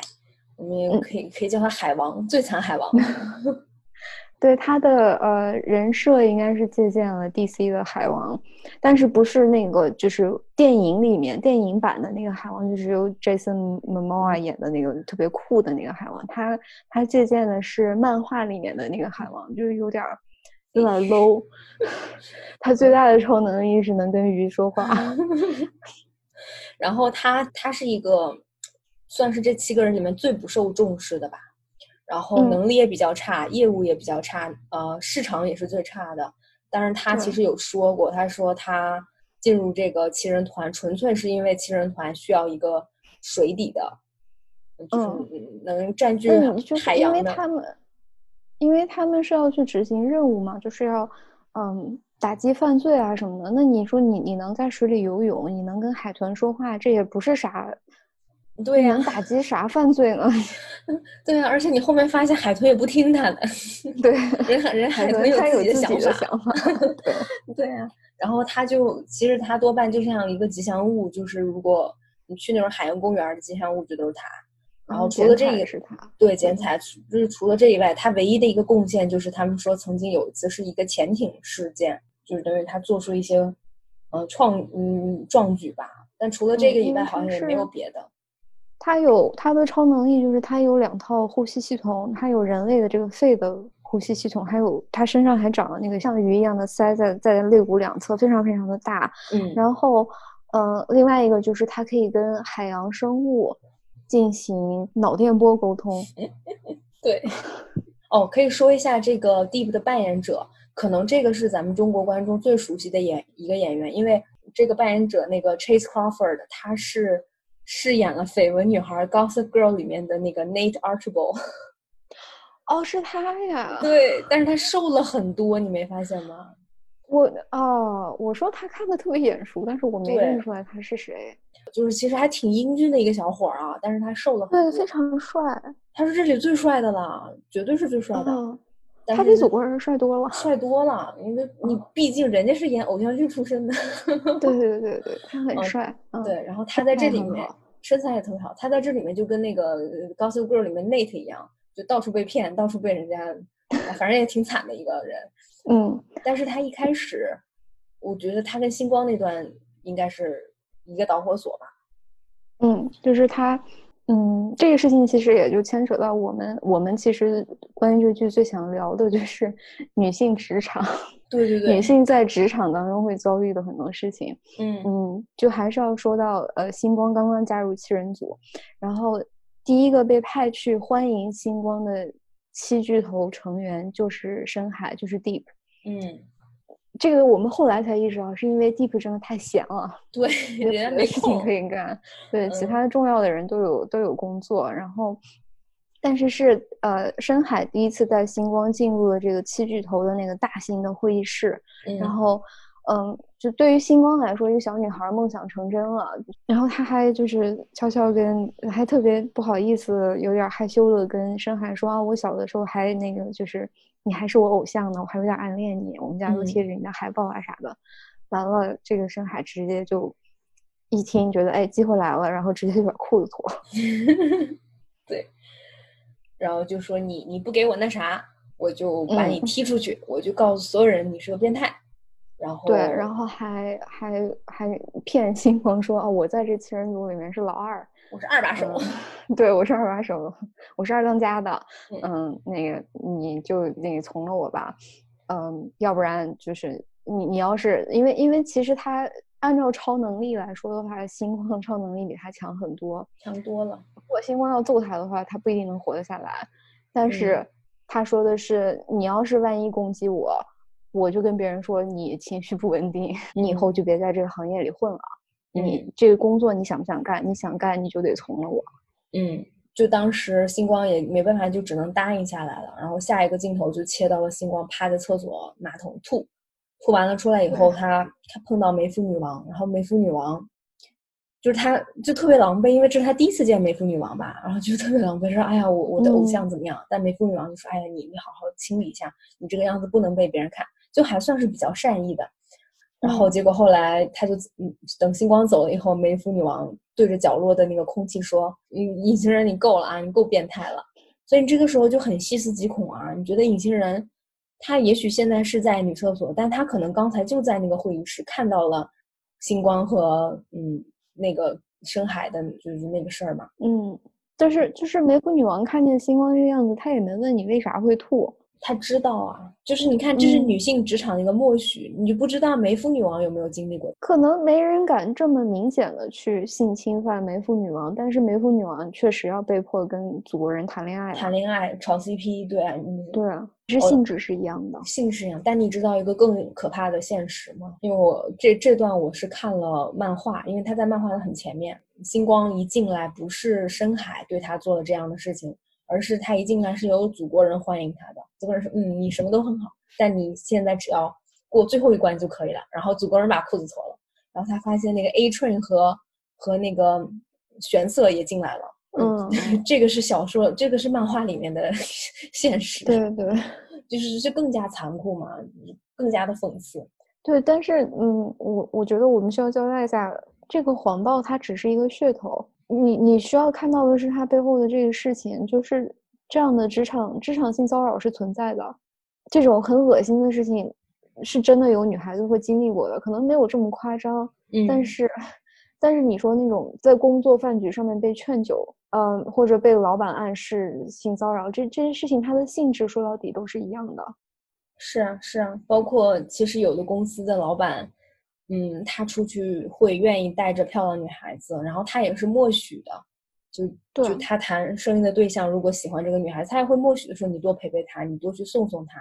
Speaker 1: 我们也可以可以叫他海王，最强海王。[LAUGHS]
Speaker 2: 对他的呃人设应该是借鉴了 DC 的海王，但是不是那个就是电影里面电影版的那个海王，就是由 Jason Momoa 演的那个特别酷的那个海王。他他借鉴的是漫画里面的那个海王，就是有点有点 low。[LAUGHS] 他最大的超能力是能跟鱼说话。[LAUGHS]
Speaker 1: 然后他他是一个。算是这七个人里面最不受重视的吧，然后能力也比较差，业务也比较差，呃，市场也是最差的。但是他其实有说过，他说他进入这个七人团纯粹是因为七人团需要一个水底的，就是能占据海洋
Speaker 2: 的。因为他们，因为他们是要去执行任务嘛，就是要嗯打击犯罪啊什么的。那你说你你能在水里游泳，你能跟海豚说话，这也不是啥。
Speaker 1: 对呀，
Speaker 2: 打击啥犯罪呢？[LAUGHS]
Speaker 1: 对啊，而且你后面发现海豚也不听他的，[LAUGHS]
Speaker 2: 对，
Speaker 1: 人海人
Speaker 2: 海
Speaker 1: 豚有
Speaker 2: 自己
Speaker 1: 的想法，[LAUGHS] 对对啊。然后他就其实他多半就像一个吉祥物，就是如果你去那种海洋公园的吉祥物，就都是他。然后除了这个
Speaker 2: 是他，
Speaker 1: 对，剪彩就是除了这以外，他唯一的一个贡献就是他们说曾经有一次是一个潜艇事件，就是等于他做出一些呃创嗯壮举吧。但除了这个以外，好像也没有别的。
Speaker 2: 他有他的超能力，就是他有两套呼吸系统，他有人类的这个肺的呼吸系统，还有他身上还长了那个像鱼一样的鳃在在肋骨两侧，非常非常的大。
Speaker 1: 嗯，
Speaker 2: 然后，呃，另外一个就是他可以跟海洋生物进行脑电波沟通。[LAUGHS]
Speaker 1: 对，哦，可以说一下这个 Deep 的扮演者，可能这个是咱们中国观众最熟悉的演一个演员，因为这个扮演者那个 Chase Crawford，他是。饰演了《绯闻女孩》《Gossip Girl》里面的那个 Nate Archibald。[LAUGHS]
Speaker 2: 哦，是他呀。
Speaker 1: 对，但是他瘦了很多，你没发现吗？
Speaker 2: 我哦，我说他看的特别眼熟，但是我没认出来他是谁。
Speaker 1: 就是其实还挺英俊的一个小伙儿啊，但是他瘦了。
Speaker 2: 对，非常帅。
Speaker 1: 他是这里最帅的了，绝对是最帅的。
Speaker 2: 他比祖国人帅多了，
Speaker 1: 帅多了。因为你毕竟人家是演偶像剧出身的。
Speaker 2: 对对对对，他很帅。
Speaker 1: 对，然后他在这里面身材也特别好，他在这里面就跟那个《Gossip Girl》里面 Nate 一样，就到处被骗，到处被人家，反正也挺惨的一个人。[LAUGHS]
Speaker 2: 嗯，
Speaker 1: 但是他一开始，我觉得他跟星光那段应该是一个导火索吧。
Speaker 2: 嗯，就是他。嗯，这个事情其实也就牵扯到我们，我们其实关于这剧最想聊的就是 [LAUGHS] 女性职场，
Speaker 1: 对 [LAUGHS] 对对，
Speaker 2: 女性在职场当中会遭遇的很多事情。
Speaker 1: 嗯
Speaker 2: 嗯，就还是要说到，呃，星光刚刚加入七人组，然后第一个被派去欢迎星光的七巨头成员就是深海，就是 Deep。
Speaker 1: 嗯。
Speaker 2: 这个我们后来才意识到，是因为 Deep 真的太闲了，[LAUGHS]
Speaker 1: 对，
Speaker 2: 人家没事情可以干，对，其他重要的人都有都有工作。然后，但是是呃，深海第一次在星光进入了这个七巨头的那个大型的会议室，然后，嗯，就对于星光来说，一个小女孩梦想成真了。然后她还就是悄悄跟，还特别不好意思，有点害羞的跟深海说啊，我小的时候还那个就是。你还是我偶像呢，我还有点暗恋你。我们家都贴着你的海报啊啥的。完了，这个深海直接就一听觉得哎机会来了，然后直接就把裤子脱了。[LAUGHS]
Speaker 1: 对，然后就说你你不给我那啥，我就把你踢出去，我就告诉所有人你是个变态。然后
Speaker 2: 对，然后还还还骗新朋说哦，我在这七人组里面是老二。
Speaker 1: 我是二把手，[LAUGHS]
Speaker 2: 对我是二把手，我是二当家的。嗯，那个你就那个从了我吧，嗯，要不然就是你你要是因为因为其实他按照超能力来说的话，星光的超能力比他强很多，
Speaker 1: 强多了。
Speaker 2: 如果星光要揍他的话，他不一定能活得下来。但是他说的是，你要是万一攻击我，我就跟别人说你情绪不稳定，你以后就别在这个行业里混了。你这个工作你想不想干？你想干你就得从了我。
Speaker 1: 嗯，就当时星光也没办法，就只能答应下来了。然后下一个镜头就切到了星光趴在厕所马桶吐，吐完了出来以后，他他碰到梅芙女王，然后梅芙女王就是他就特别狼狈，因为这是他第一次见梅芙女王吧，然后就特别狼狈说：“哎呀，我我的偶像怎么样？”但梅芙女王就说：“哎呀，你你好好清理一下，你这个样子不能被别人看。”就还算是比较善意的。然后结果后来他就嗯，等星光走了以后，梅芙女王对着角落的那个空气说：“隐隐形人，你够了啊，你够变态了。”所以这个时候就很细思极恐啊！你觉得隐形人他也许现在是在女厕所，但他可能刚才就在那个会议室看到了星光和嗯那个深海的就是那个事儿嘛。
Speaker 2: 嗯，但是就是梅芙女王看见星光这个样子，她也没问你为啥会吐。
Speaker 1: 他知道啊，就是你看，这是女性职场的一个默许，你就不知道梅芙女王有没有经历过？
Speaker 2: 可能没人敢这么明显的去性侵犯梅芙女王，但是梅芙女王确实要被迫跟祖国人谈恋爱，
Speaker 1: 谈恋爱炒 CP，对啊，
Speaker 2: 对啊，其实性质是一样的，
Speaker 1: 性质一样。但你知道一个更可怕的现实吗？因为我这这段我是看了漫画，因为他在漫画的很前面，星光一进来不是深海对他做了这样的事情。而是他一进来是有祖国人欢迎他的，祖国人说：“嗯，你什么都很好，但你现在只要过最后一关就可以了。”然后祖国人把裤子脱了，然后他发现那个 A Train 和和那个玄色也进来了。
Speaker 2: 嗯，[LAUGHS]
Speaker 1: 这个是小说，这个是漫画里面的 [LAUGHS] 现实。
Speaker 2: 对对，[LAUGHS]
Speaker 1: 就是是更加残酷嘛，更加的讽刺。
Speaker 2: 对，但是嗯，我我觉得我们需要交代一下，这个谎报它只是一个噱头。你你需要看到的是他背后的这个事情，就是这样的职场职场性骚扰是存在的，这种很恶心的事情是真的有女孩子会经历过的，可能没有这么夸张，嗯但是但是你说那种在工作饭局上面被劝酒，嗯，或者被老板暗示性骚扰，这这些事情它的性质说到底都是一样的。
Speaker 1: 是啊是啊，包括其实有的公司的老板。嗯，他出去会愿意带着漂亮女孩子，然后他也是默许的，就就他谈生意的对象，如果喜欢这个女孩子，他也会默许的说你多陪陪她，你多去送送她，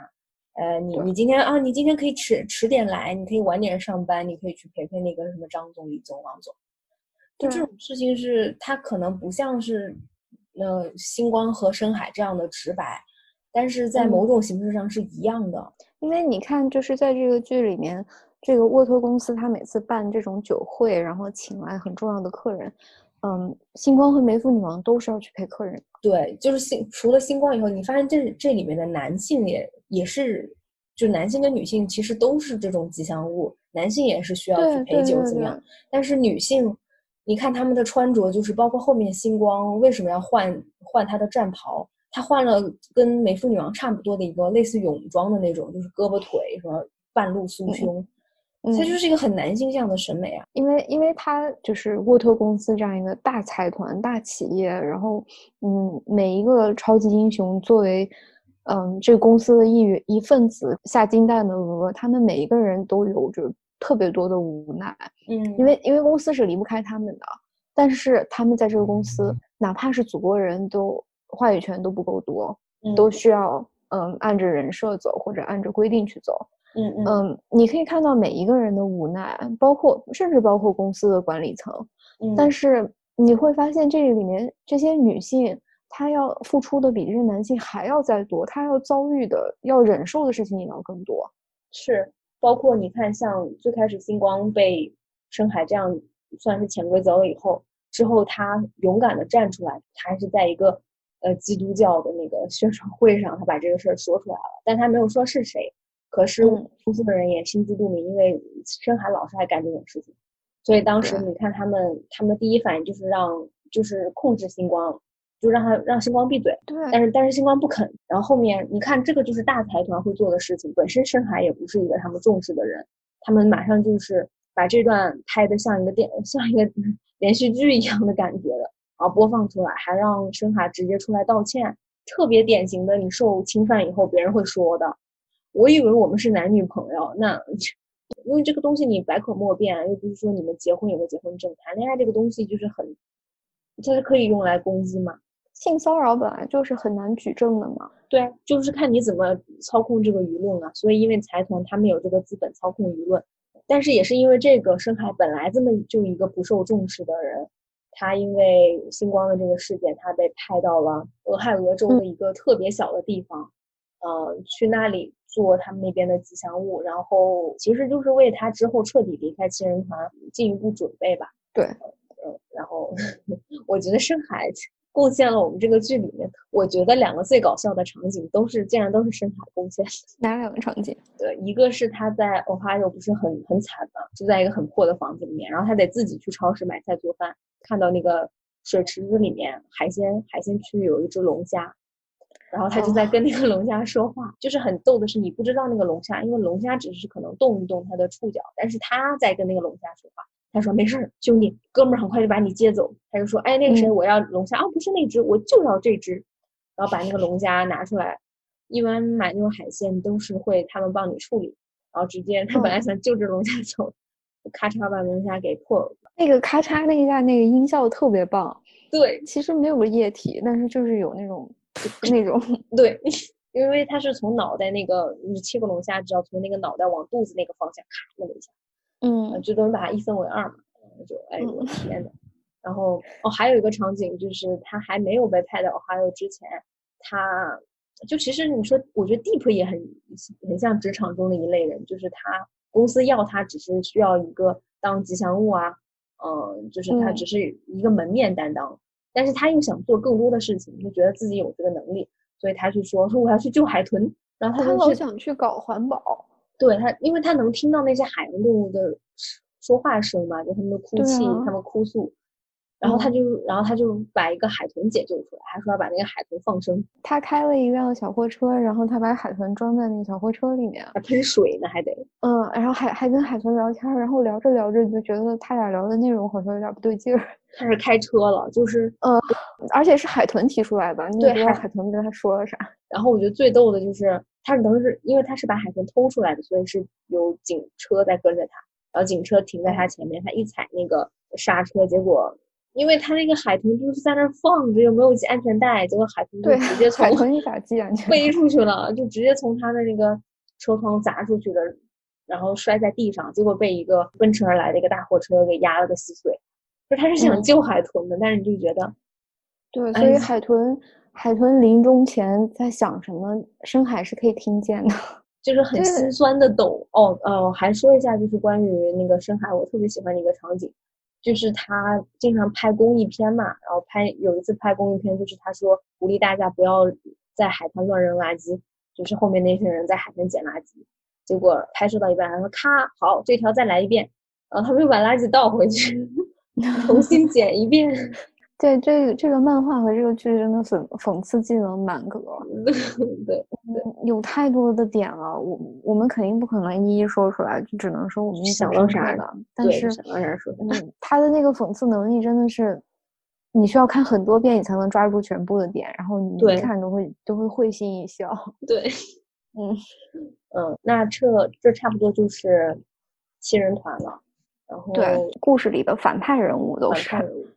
Speaker 1: 呃，你你今天啊，你今天可以迟迟点来，你可以晚点上班，你可以去陪陪那个什么张总、李总、王总，就这种事情是他可能不像是，呃，星光和深海这样的直白，但是在某种形式上是一样的。
Speaker 2: 因为你看，就是在这个剧里面，这个沃托公司他每次办这种酒会，然后请来很重要的客人，嗯，星光和梅芙女王都是要去陪客人。
Speaker 1: 对，就是星除了星光以后，你发现这这里面的男性也也是，就男性跟女性其实都是这种吉祥物，男性也是需要去陪酒怎么样？但是女性，你看他们的穿着，就是包括后面星光为什么要换换他的战袍？他换了跟梅芙女王差不多的一个类似泳装的那种，就是胳膊腿什么半露酥胸，它就是一个很男性向的审美啊。
Speaker 2: 因为因为他就是沃特公司这样一个大财团、大企业，然后嗯，每一个超级英雄作为嗯这个公司的一员一份子下金蛋的鹅，他们每一个人都有着特别多的无奈。
Speaker 1: 嗯，
Speaker 2: 因为因为公司是离不开他们的，但是他们在这个公司，哪怕是祖国人都。话语权都不够多，都需要嗯按着人设走或者按着规定去走。
Speaker 1: 嗯
Speaker 2: 嗯，你可以看到每一个人的无奈，包括甚至包括公司的管理层。
Speaker 1: 嗯，
Speaker 2: 但是你会发现这里面这些女性，她要付出的比这些男性还要再多，她要遭遇的、要忍受的事情也要更多。
Speaker 1: 是，包括你看，像最开始星光被深海这样算是潜规则了以后，之后她勇敢的站出来，她还是在一个。呃，基督教的那个宣传会上，她把这个事儿说出来了，但她没有说是谁。可是公司的人也心知肚明，因为深海老是爱干这种事情，所以当时你看他们，他们的第一反应就是让，就是控制星光，就让他让星光闭嘴。
Speaker 2: 对。
Speaker 1: 但是但是星光不肯。然后后面你看，这个就是大财团会做的事情。本身深海也不是一个他们重视的人，他们马上就是把这段拍的像一个电，像一个 [LAUGHS] 连续剧一样的感觉的。然后播放出来，还让深海直接出来道歉，特别典型的，你受侵犯以后别人会说的。我以为我们是男女朋友，那因为这个东西你百口莫辩，又不是说你们结婚有个结婚证，谈恋爱这个东西就是很，它是可以用来攻击嘛？
Speaker 2: 性骚扰本来就是很难举证的嘛。
Speaker 1: 对，就是看你怎么操控这个舆论啊。所以因为财团他们有这个资本操控舆论，但是也是因为这个深海本来这么就一个不受重视的人。他因为星光的这个事件，他被派到了俄亥俄州的一个特别小的地方，呃，去那里做他们那边的吉祥物，然后其实就是为他之后彻底离开七人团进一步准备吧。
Speaker 2: 对，
Speaker 1: 嗯，然后 [LAUGHS] 我觉得深海贡献了我们这个剧里面，我觉得两个最搞笑的场景都是竟然都是深海贡献。
Speaker 2: 哪两个场景？
Speaker 1: 对，一个是他在 Ohio 不是很很惨嘛，住在一个很破的房子里面，然后他得自己去超市买菜做饭。看到那个水池子里面海鲜海鲜区有一只龙虾，然后他就在跟那个龙虾说话，就是很逗的是你不知道那个龙虾，因为龙虾只是可能动一动它的触角，但是他在跟那个龙虾说话。他说没事儿，兄弟，哥们儿很快就把你接走。他就说，哎，那个谁，我要龙虾啊，不是那只，我就要这只，然后把那个龙虾拿出来。一般买那种海鲜都是会他们帮你处理，然后直接他本来想就着龙虾走。咔嚓把龙虾给破了，
Speaker 2: 那个咔嚓那一下，那个音效特别棒。
Speaker 1: 对，
Speaker 2: 其实没有液体，但是就是有那种 [LAUGHS] 那种
Speaker 1: 对，因为它是从脑袋那个，你切个龙虾，只要从那个脑袋往肚子那个方向咔那么一下，
Speaker 2: 嗯，
Speaker 1: 就等于把它一分为二嘛，就哎我天呐。然后哦，还有一个场景就是他还没有被派到 Ohio 之前，他就其实你说，我觉得 Deep 也很很像职场中的一类人，就是他。公司要他只是需要一个当吉祥物啊，嗯，就是他只是一个门面担当，但是他又想做更多的事情，就觉得自己有这个能力，所以他去说说我要去救海豚，然后
Speaker 2: 他老想去搞环保，
Speaker 1: 对他，因为他能听到那些海洋动物的说话声嘛，就他们的哭泣，他们哭诉。然后他就，然后他就把一个海豚解救出来，还说要把那个海豚放生。
Speaker 2: 他开了一辆小货车，然后他把海豚装在那个小货车里面，
Speaker 1: 还喷水呢，还得。
Speaker 2: 嗯，然后还还跟海豚聊天，然后聊着聊着你就觉得他俩聊的内容好像有点不对劲儿。[LAUGHS]
Speaker 1: 开始开车了，就是
Speaker 2: 嗯，而且是海豚提出来的，你也不知道海豚跟他说了啥。[LAUGHS]
Speaker 1: 然后我觉得最逗的就是，他可能是因为他是把海豚偷出来的，所以是有警车在跟着他，然后警车停在他前面，他一踩那个刹车，结果。因为他那个海豚就是在那儿放着，又没有系安全带，结果海豚就直接从
Speaker 2: 海豚一咋系安全
Speaker 1: 飞出去了，就直接从他的那个车窗砸出去了，然后摔在地上，结果被一个奔驰而来的一个大货车给压了个稀碎。就他是想救海豚的，但是你就觉得，
Speaker 2: 对，所以海豚海豚临终前在想什么，深海是可以听见的，[LAUGHS]
Speaker 1: 就是很心酸的懂。哦，呃，还说一下，就是关于那个深海，我特别喜欢的一个场景，就是他经常拍公益片嘛，然后拍有一次拍公益片，就是他说鼓励大家不要在海滩乱扔垃圾，就是后面那些人在海滩捡垃圾，结果拍摄到一半，他说咔，好，这条再来一遍，然后他们又把垃圾倒回去。[LAUGHS] 重新捡一遍，
Speaker 2: 对这个这个漫画和这个剧真的讽讽刺技能满格，[LAUGHS]
Speaker 1: 对，
Speaker 2: 有太多的点了，我我们肯定不可能一一说出来，就只能说我们
Speaker 1: 想到
Speaker 2: 啥
Speaker 1: 的，
Speaker 2: 但是
Speaker 1: 想到啥说啥。
Speaker 2: 他的那个讽刺能力真的是，你需要看很多遍你才能抓住全部的点，然后你一看都会都会会心一笑。
Speaker 1: 对，[LAUGHS] 嗯 [LAUGHS] 嗯，那这这差不多就是七人团了。然后，
Speaker 2: 对故事里的反派人物都是，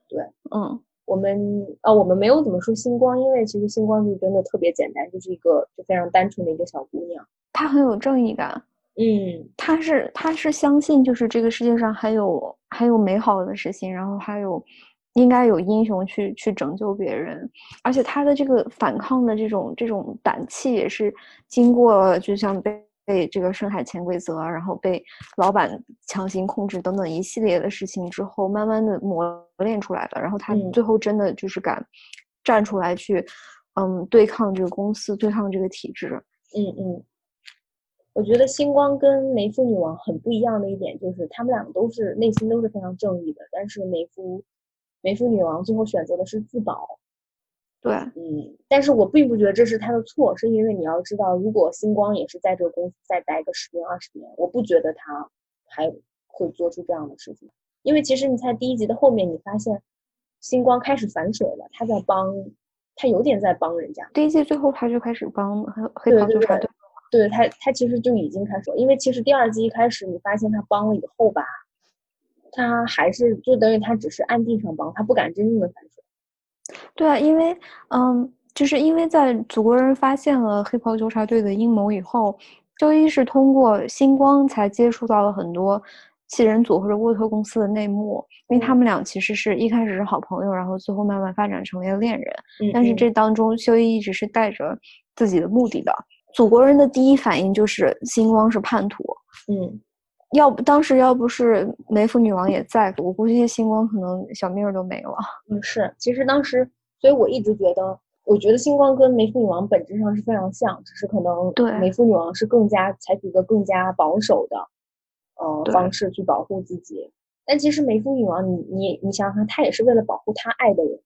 Speaker 1: 对，
Speaker 2: 嗯，
Speaker 1: 我们呃，我们没有怎么说星光，因为其实星光就真的特别简单，就是一个就非常单纯的一个小姑娘，
Speaker 2: 她很有正义感，
Speaker 1: 嗯，
Speaker 2: 她是她是相信就是这个世界上还有还有美好的事情，然后还有应该有英雄去去拯救别人，而且她的这个反抗的这种这种胆气也是经过就像被。被这个深海潜规则，然后被老板强行控制等等一系列的事情之后，慢慢的磨练出来的。然后他最后真的就是敢站出来去，嗯，对抗这个公司，对抗这个体制。
Speaker 1: 嗯嗯，我觉得星光跟梅芙女王很不一样的一点就是，他们两个都是内心都是非常正义的，但是梅芙梅芙女王最后选择的是自保。
Speaker 2: 对，
Speaker 1: 嗯，但是我并不觉得这是他的错，是因为你要知道，如果星光也是在这个公司再待个十年二十年，我不觉得他还会做出这样的事情。因为其实你在第一集的后面，你发现星光开始反水了，他在帮，他有点在帮人家。
Speaker 2: 第一季最后他就开始帮黑黑袍纠察队，
Speaker 1: 对他他其实就已经开始，因为其实第二季一开始你发现他帮了以后吧，他还是就等于他只是暗地上帮，他不敢真正的反水。
Speaker 2: 对啊，因为嗯，就是因为在祖国人发现了黑袍纠察队的阴谋以后，周一是通过星光才接触到了很多七人组或者沃特公司的内幕，因为他们俩其实是一开始是好朋友，然后最后慢慢发展成为了恋人。但是这当中，修一一直是带着自己的目的的。祖国人的第一反应就是星光是叛徒。
Speaker 1: 嗯，
Speaker 2: 要不当时要不是梅夫女王也在，我估计星光可能小命都没了。
Speaker 1: 嗯，是，其实当时。所以我一直觉得，我觉得星光跟梅夫女王本质上是非常像，只是可能对梅夫女王是更加采取一个更加保守的，呃方式去保护自己。但其实梅夫女王，你你你想想看，她也是为了保护她爱的人。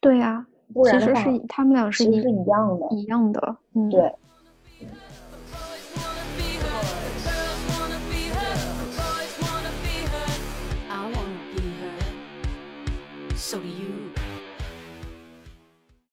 Speaker 2: 对呀，
Speaker 1: 不然
Speaker 2: 的话，他们俩是
Speaker 1: 是一样的，
Speaker 2: 一样的。嗯，
Speaker 1: 对。